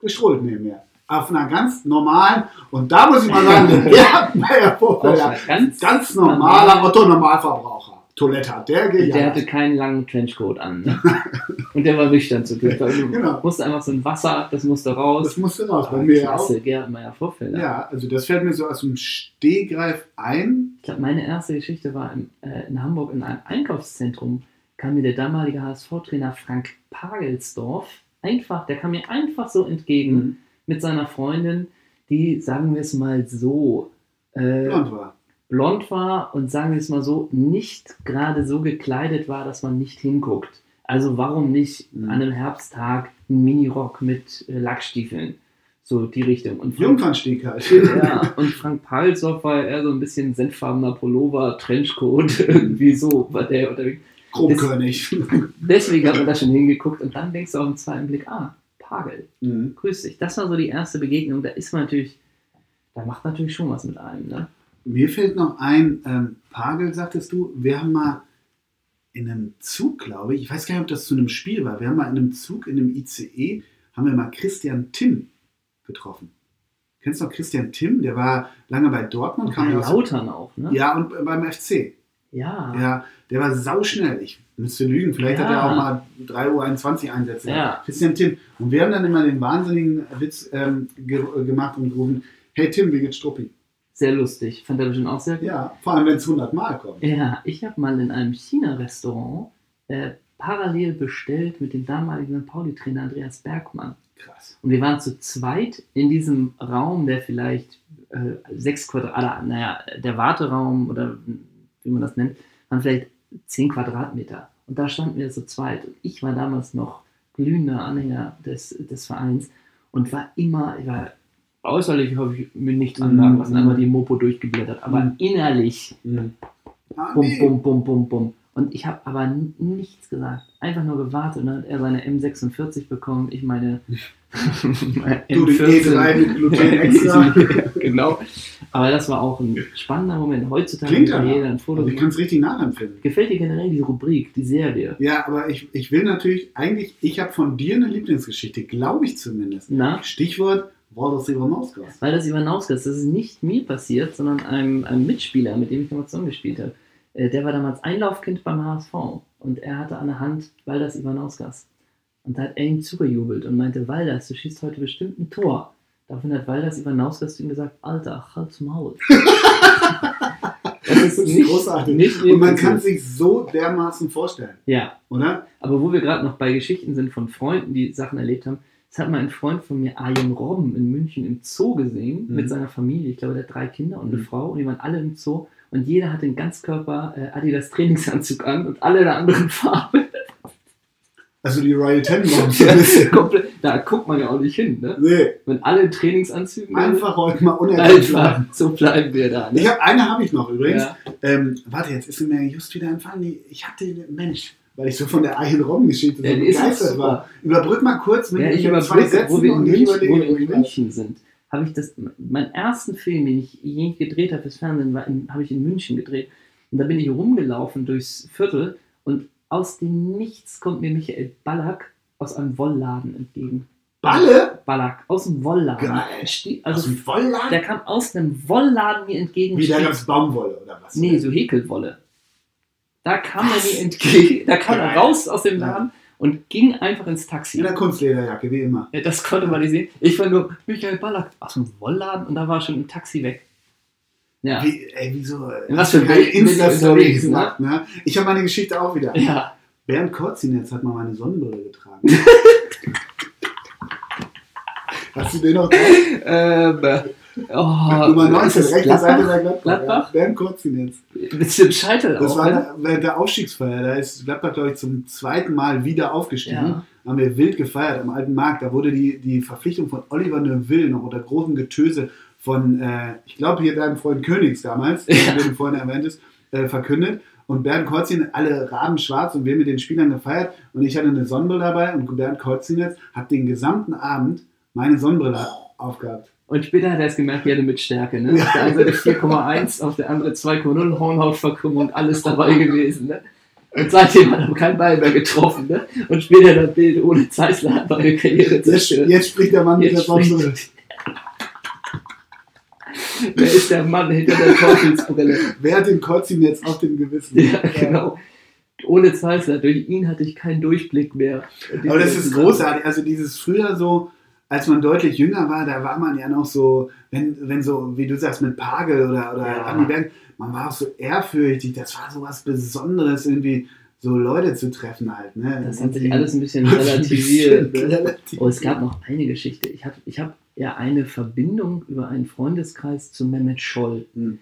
gestrollt neben mir. Auf einer ganz normalen, und da muss ich mal sagen, der Gerd Meyer Vorfelder, ganz, ganz normaler Otto-Normalverbraucher. Toilette hat der, geht Der hatte keinen langen Trenchcoat an. Ne? Und der war nüchtern zu Glück. Also, Genau. musste einfach so ein Wasser, das musste raus. Das musste raus. Bei Ah, mir auch. Klasse, Gerhard Meyer Vorfelder. Ja, also das fällt mir so aus dem Stehgreif ein. Ich glaube, meine erste Geschichte war in, äh, in Hamburg in einem Einkaufszentrum. Kam mir der damalige HSV-Trainer Frank Pagelsdorf einfach, der kam mir einfach so entgegen Mhm. mit seiner Freundin, die, sagen wir es mal so, äh, Blond war. Blond war und sagen wir es mal so, nicht gerade so gekleidet war, dass man nicht hinguckt. Also warum nicht Mhm. an einem Herbsttag ein Minirock mit äh, Lackstiefeln? So die Richtung. Und Frank, Jungfernstieg halt. ja, und Frank Pagelsdorf war eher so ein bisschen senffarbener Pullover, Trenchcoat, irgendwie so war der unterwegs. Grobkönig. Deswegen hat man da schon hingeguckt und dann denkst du auf den zweiten Blick, ah, Pagel, Mhm. grüß dich. Das war so die erste Begegnung. Da ist man natürlich, da macht natürlich schon was mit einem, ne? Mir fällt noch ein, ähm, Pagel, sagtest du, wir haben mal in einem Zug, glaube ich, ich weiß gar nicht, ob das zu einem Spiel war, wir haben mal in einem Zug, in einem ICE, haben wir mal Christian Timm getroffen. Kennst du noch Christian Timm? Der war lange bei Dortmund, kam Bei ja Lautern auch, ne? ja, und beim FC. Ja. Ja, der war sauschnell. Ich müsste lügen. Vielleicht hat Ja. er auch mal 3.21 Uhr Einsätze. Ja. Christian Tim. Und wir haben dann immer den wahnsinnigen Witz ähm, ge gemacht und gerufen, hey Tim, wie geht's Struppi? Sehr lustig. Fand er bestimmt auch sehr gut. Ja, vor allem wenn es 100 Mal kommt. Ja, ich habe mal in einem China-Restaurant äh, parallel bestellt mit dem damaligen St. Pauli-Trainer Andreas Bergmann. Krass. Und wir waren zu zweit in diesem Raum, der vielleicht äh, sechs Quadrate, naja, der Warteraum oder wie man das nennt, waren vielleicht 10 Quadratmeter. Und da standen wir zu zweit. Und ich war damals noch glühender Anhänger des, des Vereins und war immer, ich war äußerlich habe ich mir nichts anmerken lassen, Mhm. einmal die Mopo durchgeblättert, aber Mhm. innerlich Ah, bum, bum, bum, bum, bum. Und ich habe aber nichts gesagt. Einfach nur gewartet. Und dann hat er seine M46 bekommen, ich meine Du, den E3 mit Gluten extra. genau. Aber das war auch ein spannender Moment. Heutzutage Klingt kann jeder ein Foto Also ich kann es richtig nachempfinden. Gefällt dir generell diese Rubrik, die Serie? Ja, aber ich, ich will natürlich, eigentlich, ich habe von dir eine Lieblingsgeschichte, glaube ich zumindest. Na? Stichwort Waldos Ivanauskas. Weil das Ivanauskas, das ist nicht mir passiert, sondern einem, einem Mitspieler, mit dem ich damals zusammengespielt habe. Äh, Der war damals Einlaufkind beim HSV und er hatte an der Hand Waldas Ivanauskas. Und da hat er ihm zugejubelt und meinte, Waldas, du schießt heute bestimmt ein Tor. Daraufhin hat Waldas Ivanauskas zu ihm gesagt, Alter, halt's Maul. das Das ist großartig. Nicht Und man kann sich so dermaßen vorstellen, Ja, oder? aber wo wir gerade noch bei Geschichten sind von Freunden, die Sachen erlebt haben, das hat mal ein Freund von mir, Arjen Robben, in München im Zoo gesehen, Mhm. mit seiner Familie. Ich glaube, der hat drei Kinder und eine Mhm. Frau und die waren alle im Zoo und jeder hatte einen Ganzkörper äh, Adidas Trainingsanzug an und alle einer anderen Farbe. Also die Royal bisschen. Komplett, da guckt man ja auch nicht hin, ne? Nee, Wenn alle in Trainingsanzügen einfach heute mal. Einfach, so bleiben wir da. Ne? Ich habe eine habe ich noch übrigens. Ja. Ähm, warte, jetzt ist sie mir just wieder entfallen. Ich hatte, Mensch, weil ich so von der Eichen Robben-Geschichte so Ja, die ist begeistert super. war. Überbrück mal kurz mit Ja, ich mit überbrücke, wo wir in München, wo wir in. München sind, habe ich das, meinen ersten Film, den ich je gedreht habe fürs Fernsehen, habe ich in München gedreht. Und da bin ich rumgelaufen durchs Viertel und aus dem Nichts kommt mir Michael Ballack aus einem Wollladen entgegen. Balle? Ballack, aus dem Wollladen. Geil. Ste- Aus Also, dem Wollladen? der kam aus einem Wollladen mir entgegen. Wie, da gab es Baumwolle oder was? Nee, so Häkelwolle. Da kam er mir entgegen, da kam er raus aus dem Laden und ging einfach ins Taxi. In der Kunstlederjacke, wie immer. Ja, das konnte man nicht sehen. Ich war nur Michael Ballack aus dem Wollladen und da war schon ein Taxi weg. Ja. Wie, ey, wieso? Was für Bild Insta-Story unterwegs, ne? ne? Ich habe meine Geschichte auch wieder. Ja. Bernd Kotzinetz hat mal meine Sonnenbrille getragen. Hast du den noch drauf? Ähm, oh, Nummer 19, ist das rechte Seite Gladbach? der Gladbach. Gladbach? Ja. Bernd Kotzinetz. Mit dem Scheitel Das auch, war ne? der- während der Aufstiegsfeier. Da ist Gladbach, glaube ich, zum zweiten Mal wieder aufgestiegen. Ja. Haben wir wild gefeiert am alten Markt. Da wurde die, die Verpflichtung von Oliver Neuville noch unter großem Getöse von, äh, ich glaube, hier deinem Freund Königs damals, Ja. den du vorhin erwähnt hast, äh, verkündet. Und Bernd Kotzin, alle Raben schwarz und wir mit den Spielern gefeiert. Und ich hatte eine Sonnenbrille dabei und Bernd Kotzinetz hat den gesamten Abend meine Sonnenbrille aufgehabt. Und später hat er es gemerkt, er mit Stärke. Ne? Auf der einen Seite 4,1, auf der andere 2,0 Hornhautverkrümmung und alles dabei gewesen. Ne? Und seitdem hat er keinen Ball mehr getroffen. Ne? Und später das Bild ohne Zeissler hat seine Karriere Jetzt, zerstört. jetzt spricht der Mann mit der Sonnenbrille. Wer ist der Mann hinter der Teufelsbrille? Wer hat den Kotzin jetzt auf dem Gewissen? Ja, genau. Ohne Zeissler, durch ihn hatte ich keinen Durchblick mehr. Aber das ist großartig. Also dieses früher so, als man deutlich jünger war, da war man ja noch so, wenn, wenn so, wie du sagst, mit Pagel oder, oder Ja. Andi Berg, man war auch so ehrfürchtig. Das war so was Besonderes, irgendwie so Leute zu treffen halt. Ne? Das hat sich alles ein bisschen relativiert. ne? Relativ. Oh, es gab noch eine Geschichte. Ich habe ich hab ja eine Verbindung über einen Freundeskreis zu Mehmet Scholl. Hm.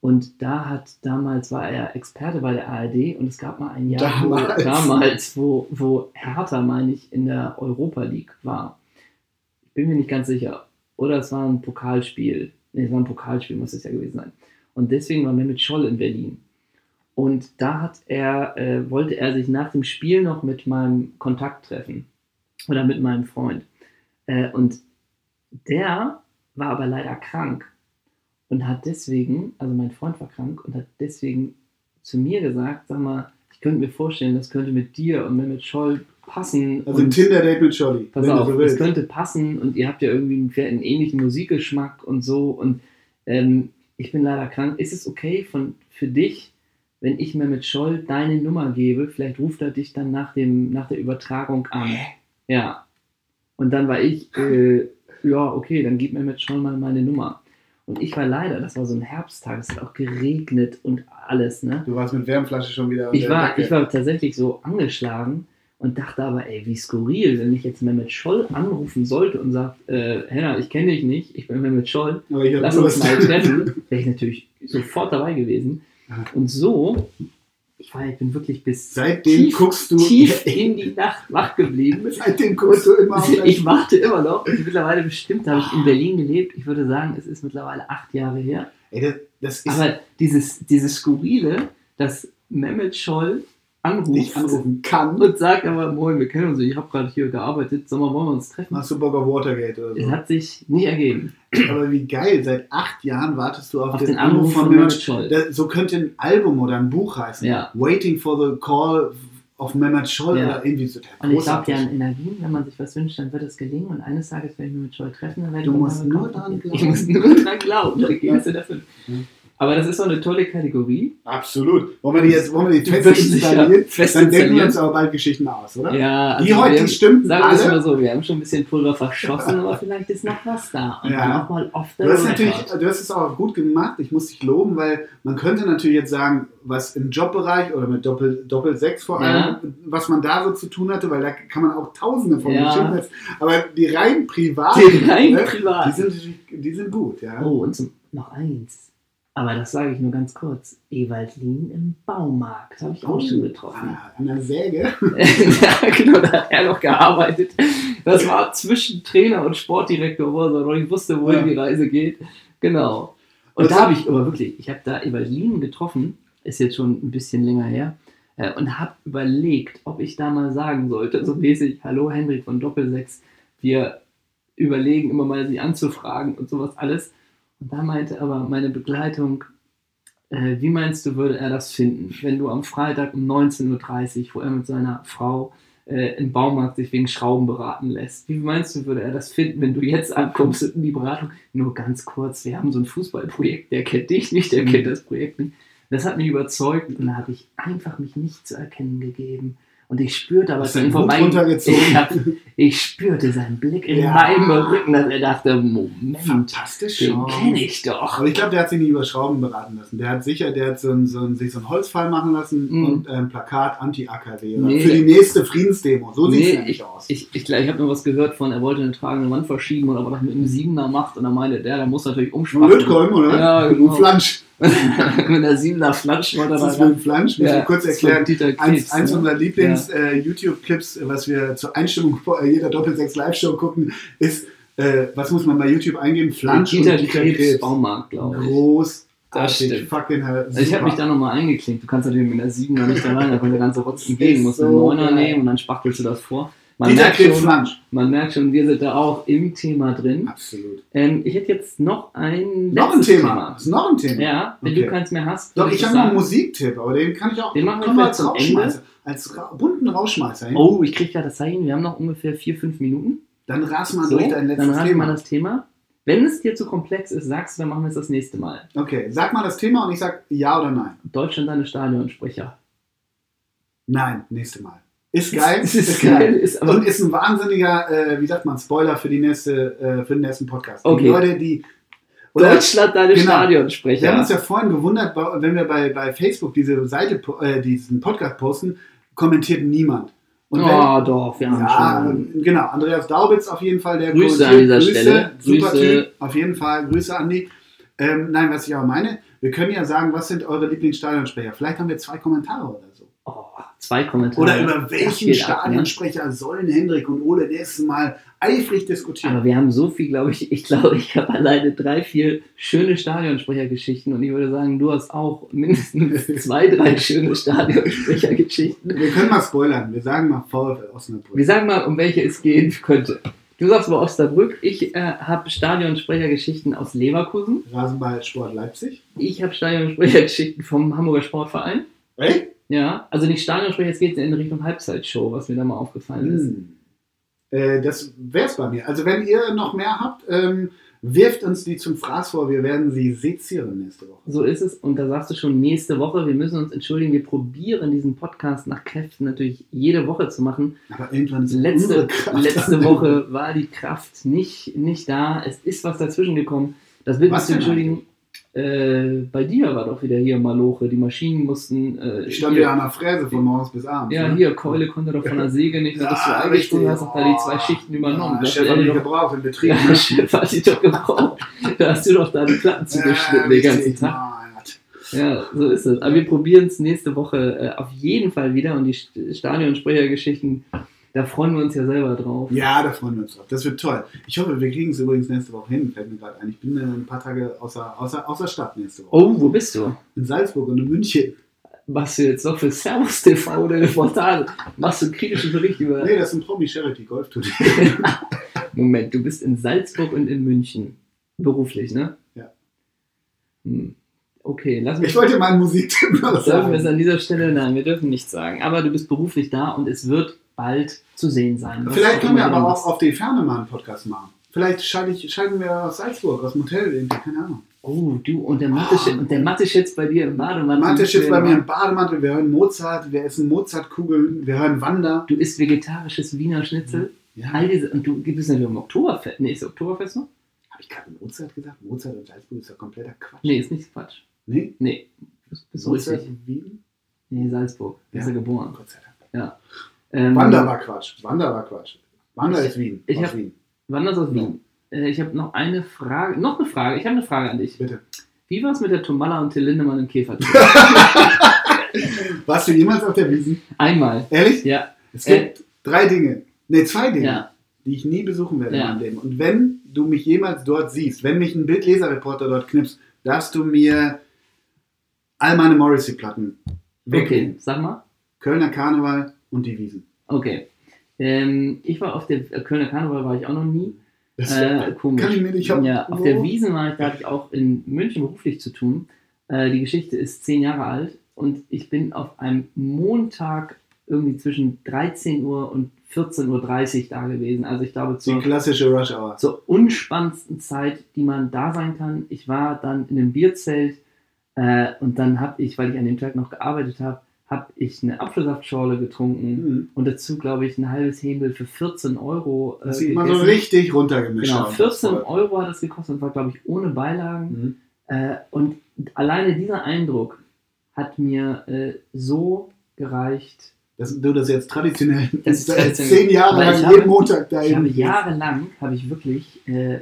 Und da hat damals war er Experte bei der ARD und es gab mal ein Jahr, Damals. Wo, damals, wo, wo Hertha, meine ich, in der Europa League war. Bin mir nicht ganz sicher. Oder es war ein Pokalspiel. Nee, es war ein Pokalspiel, muss es ja gewesen sein. Und deswegen war Mehmet Scholl in Berlin. Und da hat er, äh, wollte er sich nach dem Spiel noch mit meinem Kontakt treffen. Oder mit meinem Freund. Äh, und der war aber leider krank und hat deswegen, also mein Freund war krank und hat deswegen zu mir gesagt, sag mal, ich könnte mir vorstellen, das könnte mit dir und mit Scholl passen. Also Tinder-Date mit Jolly. pass auf, so das willst. könnte passen und ihr habt ja irgendwie einen, einen ähnlichen Musikgeschmack und so und ähm, ich bin leider krank. Ist es okay von, für dich, wenn ich mir mit Scholl deine Nummer gebe? Vielleicht ruft er dich dann nach, dem, nach der Übertragung an. Ja. Und dann war ich, äh, ja, okay, dann gib mir mit Scholl mal meine Nummer. Und ich war leider, das war so ein Herbsttag, es hat auch geregnet und alles, ne? Du warst mit Wärmflasche schon wieder. Ich war, Decke. ich war tatsächlich so angeschlagen und dachte aber, ey, wie skurril, wenn ich jetzt Mehmet Scholl anrufen sollte und sagt, äh, Henna, ich kenne dich nicht, ich bin Mehmet Scholl, lass uns mal treffen, wäre ich natürlich sofort dabei gewesen. Und so ich war, ich bin wirklich bis Seitdem tief, guckst du. tief in die Nacht wach geblieben. Seitdem guckst du immer auf Ich warte immer noch. Und mittlerweile bestimmt habe ich in Berlin gelebt. Ich würde sagen, es ist mittlerweile acht Jahre her. Ey, das, das ist Aber dieses, dieses Skurrile, dass Mehmet Scholl anruft dich anrufen kann. und sagt aber, moin, wir kennen uns, ich habe gerade hier gearbeitet, sag mal, wollen wir uns treffen? Hast du Bock auf Watergate oder Es so? hat sich nicht ergeben. Aber wie geil, seit acht Jahren wartest du auf, Auf den Anruf von Mehmet Mehmet Scholl. So könnte ein Album oder ein Buch heißen. Ja. Waiting for the Call of Mehmet Scholl Ja. oder irgendwie so. Und ich glaube ja an Energien, wenn man sich was wünscht, dann wird es gelingen. Und eines Tages werde ich mich mit Scholl treffen. Dann werde Du ich musst nur dran glauben. Ich muss nur dran glauben. Da gehst du dafür. Ja. Aber das ist so eine tolle Kategorie. Absolut. Wollen wir die jetzt wollen wir die fest installieren? fest Dann denken wir uns aber bald Geschichten aus, oder? Ja, Die heute, wir die stimmten Sagen wir es alle. mal so, wir haben schon ein bisschen Pulver verschossen, aber vielleicht ist noch was da. Und Ja. auch mal off the Du hast, natürlich, du hast es auch gut gemacht, ich muss dich loben, weil man könnte natürlich jetzt sagen, was im Jobbereich oder mit Doppel, Doppel 6 vor allem, was man da so zu tun hatte, weil da kann man auch tausende von Ja. Geschichten erzählen. Aber die rein privat, Die rein ne, privat. die, sind, die sind gut, ja. Oh, und zum, noch eins. Aber das sage ich nur ganz kurz. Ewald Lien im Baumarkt habe ich auch schon getroffen. Ah, an der Säge. ja, genau, da hat er noch gearbeitet. Das war zwischen Trainer und Sportdirektor, wo er noch nicht wusste, wohin Ja. die Reise geht. Genau. Und Was- da habe ich aber wirklich, ich habe da Evalin getroffen, ist jetzt schon ein bisschen länger her, äh, und habe überlegt, ob ich da mal sagen sollte, so mäßig, hallo Henrik von Doppelsechs, wir überlegen immer mal, sie anzufragen und sowas alles. Und da meinte aber meine Begleitung, äh, wie meinst du, würde er das finden, wenn du am Freitag um 19.30 Uhr, wo er mit seiner Frau äh, im Baumarkt sich wegen Schrauben beraten lässt, wie meinst du, würde er das finden, wenn du jetzt ankommst in die Beratung, nur ganz kurz, wir haben so ein Fußballprojekt, der kennt dich nicht, der Mhm. kennt das Projekt nicht. Das hat mich überzeugt und da habe ich einfach mich nicht zu erkennen gegeben. Und ich spürte aber deinen Hut vorbei. runtergezogen? Ich, hab, ich spürte seinen Blick in Ja. meinem Rücken, dass er dachte, Moment, Fantastisch. den kenne ich doch. Aber ich glaube, der hat sich nicht über Schrauben beraten lassen. Der hat sicher, der hat so ein, so ein, sich so ein Holzfall machen lassen Mhm. und ein Plakat Anti-AKW. Nee. Für die nächste Friedensdemo. So sieht es Nee, nämlich ich, aus. ich, ich, ich habe nur was gehört von, er wollte eine tragende Wand verschieben und aber das mit einem Siebener macht und dann meinte der, der muss natürlich umsparen. Lötkolben, oder? Ja, genau. Flansch. mit der Siebener Flansch wollte er Das ist da mit dem Flansch. Müssen wir kurz das war erklären. Eins, eins ne? unserer Lieblings-YouTube-Clips, was wir zur Einstimmung vor- äh, jeder Doppel-6 Live-Show gucken, ist, äh, was muss man bei YouTube eingeben? Flansch Dieter, und Dieter Krebs, Krebs. Baumarkt, glaube ich. Groß. Das stimmt. Fucking hell. Also ich habe mich da nochmal eingeklinkt. Du kannst natürlich mit einer 7 noch nicht da rein, da kommt der ganze Rotz entgegen. Musst so einen 9er geil. nehmen und dann spachtelst du das vor. Man Dieter merkt, Krebs schon, man merkt schon, wir sind da auch im Thema drin. Absolut. Ähm, ich hätte jetzt noch ein Noch ein Thema. Das ist noch ein Thema. Ja, wenn Okay. du keins mehr hast. Doch, ich habe noch einen Musiktipp, aber den kann ich auch Den machen wir wir zum Ende. Als ra bunten Rausschmeißer hin. Oh, ich kriege gerade das Zeichen. Wir haben noch ungefähr 4-5 Minuten. Dann ras mal So, durch dein dann letztes raten wir Thema. das Thema. Wenn es dir zu komplex ist, sagst du, dann machen wir es das nächste Mal. Okay, sag mal das Thema und ich sag ja oder nein. Deutschland deine Stadionsprecher. Nein, nächste Mal. Ist geil. Es ist geil, ist aber- und ist ein wahnsinniger, äh, wie sagt man, Spoiler für, die nächste, äh, für den nächsten Podcast. Okay. Die Leute, die. Oder, Deutschland deine Genau. Stadionsprecher. wir haben uns ja vorhin gewundert, wenn wir bei, bei Facebook diese Seite, äh, diesen Podcast posten, kommentiert niemand. Und wenn, oh, doch, wir haben Ja, schon. genau. Andreas Daubitz auf jeden Fall, der Grüße an dieser Grüße, Stelle. Super Grüße. Typ, auf jeden Fall. Grüße, Andi. Ähm, nein, was ich aber meine, wir können ja sagen, was sind eure Lieblingsstadionsprecher? Vielleicht haben wir zwei Kommentare oder so. Oh, zwei Kommentare. Oder über welchen ne? Stadionsprecher sollen Hendrik und Ole nächstes Mal eifrig diskutieren? Aber wir haben so viel, glaube ich. Ich glaube, ich habe alleine drei, vier schöne Stadionsprechergeschichten und ich würde sagen, du hast auch mindestens zwei, drei schöne Stadionsprechergeschichten. wir können mal spoilern. Wir sagen mal VfL Osnabrück. Wir sagen mal, um welche es gehen könnte. Du sagst mal Osnabrück, ich äh, habe Stadionsprechergeschichten aus Leverkusen. Rasenballsport Leipzig. Ich habe Stadionsprechergeschichten vom Hamburger Sportverein. Hey? Ja, also nicht Stadionsprecher, jetzt geht es in Richtung Halbzeitshow, was mir da mal aufgefallen ist. Hm. Äh, das wäre es bei mir. Also wenn ihr noch mehr habt, ähm, wirft uns die zum Fraß vor. Wir werden sie sezieren nächste Woche. So ist es. Und da sagst du schon nächste Woche, wir müssen uns entschuldigen, wir probieren diesen Podcast nach Kräften natürlich jede Woche zu machen. Aber irgendwann ist Letzte, letzte Woche war die Kraft nicht, nicht da. Es ist was dazwischen gekommen. Das wird uns entschuldigen. Äh, bei dir war doch wieder hier Maloche. Die Maschinen mussten. Äh, Ich stand hier- ja an der Fräse von morgens bis abends. Ja, ne? hier, Keule konnte doch von der Säge nicht, Ja, dass du eingesprungen richtig. hast, auch da die zwei Schichten übernommen. Ja, Das Chef hat doch- gebraucht im Betrieb. Ja, Chef hat dich doch gebraucht. Da hast du doch da die Platten zugeschnitten den ganzen Tag. Ja, so ist es. Aber wir probieren es nächste Woche äh, auf jeden Fall wieder und die St- Stadionsprechergeschichten, da freuen wir uns ja selber drauf. Ja, da freuen wir uns drauf. Das wird toll. Ich hoffe, wir kriegen es übrigens nächste Woche hin, fällt mir gerade ein. Ich bin äh, ein paar Tage außer, außer, außer Stadt nächste Woche. Oh, wo bist du? In Salzburg und in München. Machst du jetzt noch für Servus TV oder Portal? Machst du einen kritischen Bericht über. Nee, das ist ein Promi-Charity-Golf-Turnier. Moment, du bist in Salzburg und in München. Beruflich, ne? Ja. Hm. Okay, lass mich. Ich wollte mal einen Musiktipp noch Dürfen wir es sagen. an dieser Stelle? Nein, wir dürfen nichts sagen. Aber du bist beruflich da und es wird bald zu sehen sein. was Vielleicht können wir aber auch auf die Ferne mal einen Podcast machen. Vielleicht schalten wir aus Salzburg, aus dem Hotel, irgendwie, keine Ahnung. Oh, du und der Mathe, und der Mathe jetzt bei dir im Bademantel. Mathe ist bei mir im Bademantel, wir hören Mozart, wir essen Mozartkugeln, wir hören Wander. Du isst vegetarisches Wiener Schnitzel. Ja. All diese, und du bist natürlich im Oktoberfest. Nee, ist Oktoberfest noch? Habe ich gerade Mozart gesagt? Mozart und Salzburg ist ja kompletter Quatsch. Nee, ist nicht Quatsch. Nee? Nee, bist, bist du Mozart richtig. in Wien? Nee, Salzburg. Da ist Ja. er geboren. Gott sei Dank. Ähm, Wander war Quatsch. Wander war Quatsch. Wander ist Wien. ich hab- Wien. Wander ist aus Wien. Äh, ich habe noch eine Frage. Noch eine Frage. Ich habe eine Frage an dich. Bitte. Wie war es mit der Tomalla und Till Lindemann im Käfer? Warst du jemals auf der Wiesen? Einmal. Ehrlich? Ja. Es gibt drei Dinge. Ne, zwei Dinge, Ja. die ich nie besuchen werde Ja. in meinem Leben. Und wenn du mich jemals dort siehst, wenn mich ein Bildleserreporter dort knipst, darfst du mir all meine Morrissey-Platten Okay, wegnehmen. sag mal. Kölner Karneval und die Wiesen. Okay. Ähm, ich war auf der äh, Kölner Karneval war ich auch noch nie. Das Äh, komisch. kann ich mir nicht hab- ja, auf der Wiesen war ich, da hatte ich auch in München beruflich zu tun. Äh, die Geschichte ist zehn Jahre alt und ich bin auf einem Montag irgendwie zwischen 13 Uhr und 14.30 Uhr da gewesen. Also ich glaube die zur, klassische Rush Hour. zur unspannendsten Zeit, die man da sein kann. Ich war dann in einem Bierzelt äh, und dann habe ich, weil ich an dem Tag noch gearbeitet habe, habe ich eine Apfelsaftschorle getrunken Mhm. und dazu glaube ich ein halbes Händel für 14 Euro. Äh, Das sieht man so richtig runtergemischt. Genau, aus. 14 Voll. Euro hat das gekostet und war, glaube ich, ohne Beilagen. Mhm. Äh, und alleine dieser Eindruck hat mir äh, so gereicht. Dass du das jetzt traditionell Das traditionell. zehn Jahre lang habe- jeden Montag da Ich habe jahrelang, habe ich wirklich, äh,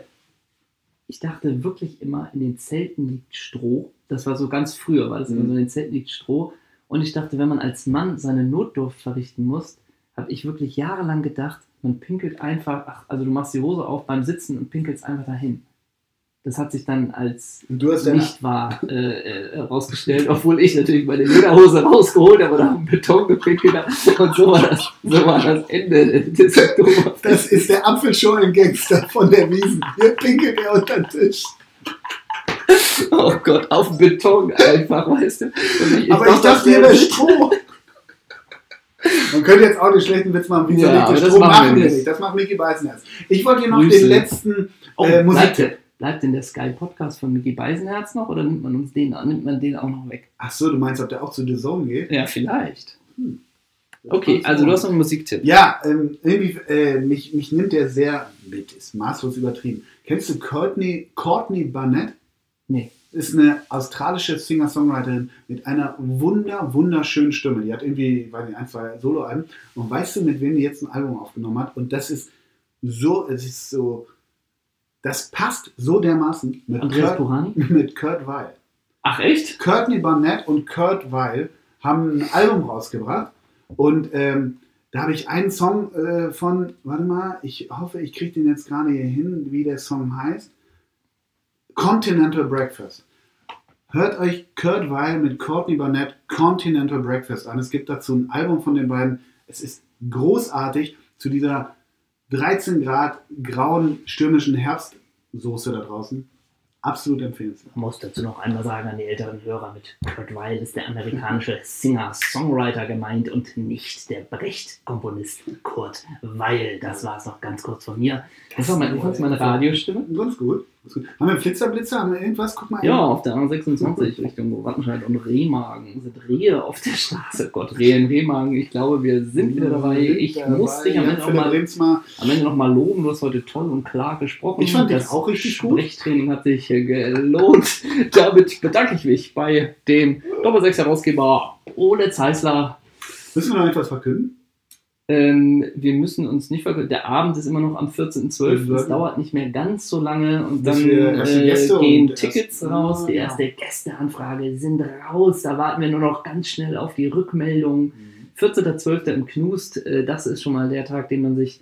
ich dachte wirklich immer, in den Zelten liegt Stroh. Das war so ganz früher, war das immer Mhm. so, in den Zelten liegt Stroh. Und ich dachte, wenn man als Mann seine Notdurft verrichten muss, habe ich wirklich jahrelang gedacht, man pinkelt einfach, ach, also du machst die Hose auf beim Sitzen und pinkelst einfach dahin. Das hat sich dann als nicht wahr äh, äh, herausgestellt, obwohl ich natürlich meine Lederhose rausgeholt habe und auf den Beton gepinkelt habe. Und so war das, so war das Ende des Oktober. das ist der Apfelschorlen-Gangster von der Wiesen. Hier pinkelt er unter den Tisch. Oh Gott, auf Beton einfach, weißt du. Und Aber ich das dachte, wäre Stroh. Man könnte jetzt auch den schlechten Witz machen, wieso Ja, das Strom machen wir nicht. Das macht Micky Beisenherz. Ich wollte hier noch Grüße. den letzten Oh, äh, Musik. bleibt, denn der Sky-Podcast von Micky Beisenherz noch oder nimmt man uns den, nimmt man den auch noch weg? Ach so, du meinst, ob der auch zu The Zone geht? Ja, vielleicht. Okay, also du hast noch einen Musiktipp. Ja, ähm, irgendwie, äh, mich, mich nimmt der sehr mit, ist maßlos übertrieben. Kennst du Courtney, Courtney Barnett? Nee. Ist eine australische Singer-Songwriterin mit einer wunder, wunderschönen Stimme. Die hat irgendwie, weiß nicht, ein, zwei Soloalben. Und weißt du, mit wem die jetzt ein Album aufgenommen hat? Und das ist so, es ist so, das passt so dermaßen mit Andreas Kurt, Burani? mit Kurt Weil. Ach echt? Courtney Barnett und Kurt Weil haben ein Album rausgebracht und ähm, da habe ich einen Song äh, von, warte mal, ich hoffe, ich kriege den jetzt gerade hier hin, wie der Song heißt. Continental Breakfast. Hört euch Kurt Weil mit Courtney Barnett Continental Breakfast an. Es gibt dazu ein Album von den beiden. Es ist großartig zu dieser 13 Grad grauen stürmischen Herbstsoße da draußen. Absolut empfehlenswert. Man muss dazu noch einmal sagen an die älteren Hörer, mit Kurt Weil ist der amerikanische Singer-Songwriter gemeint und nicht der Brecht-Komponist Kurt Weil. Das war es noch ganz kurz von mir. Das war mein, du meine Radiostimme? Ganz gut. Haben wir Flitzerblitzer? Haben wir irgendwas? Guck mal. Ja, eben. auf der A26 Richtung Wattenscheid und Remagen sind Rehe auf der Straße. Gott, Rehe in Remagen. Ich glaube, wir sind wieder dabei. Ich Dabei. muss dich am Ja, Ende, Philipp mal, am Ende noch mal loben. Du hast heute toll und klar gesprochen. Ich fand das auch richtig gut. Sprechtraining hat sich gelohnt. Damit bedanke ich mich bei dem Doppel-6-Herausgeber Ole Zeisler. Müssen wir noch etwas verkünden? Ähm, wir müssen uns nicht vergessen, der Abend ist immer noch am 14.12. Ja. Es dauert nicht mehr ganz so lange und dann äh, gehen Tickets raus. Die Ja. erste Gästeanfrage sind raus. Da warten wir nur noch ganz schnell auf die Rückmeldung. 14.12. im Knust, äh, das ist schon mal der Tag, den man sich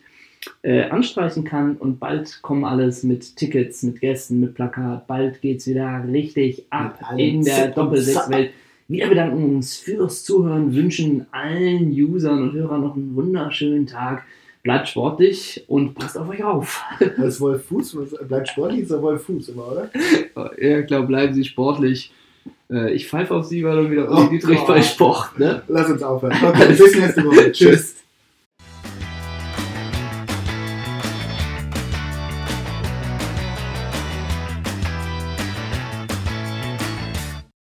äh, anstreichen kann und bald kommen alles mit Tickets, mit Gästen, mit Plakat. Bald geht's wieder richtig ab in der Doppelsechswelt. Wir bedanken uns fürs Zuhören, wünschen allen Usern und Hörern noch einen wunderschönen Tag. Bleibt sportlich und passt auf euch auf. Als Wolf Fuß, bleibt sportlich, ist er Wolf Fuß immer, oder? Ja, klar, bleiben Sie sportlich. Äh, Ich pfeife auf Sie, weil dann wieder Oh Dietrich Gott. bei Sport. Ne? Lass uns aufhören. Okay, bis nächste Woche. Tschüss.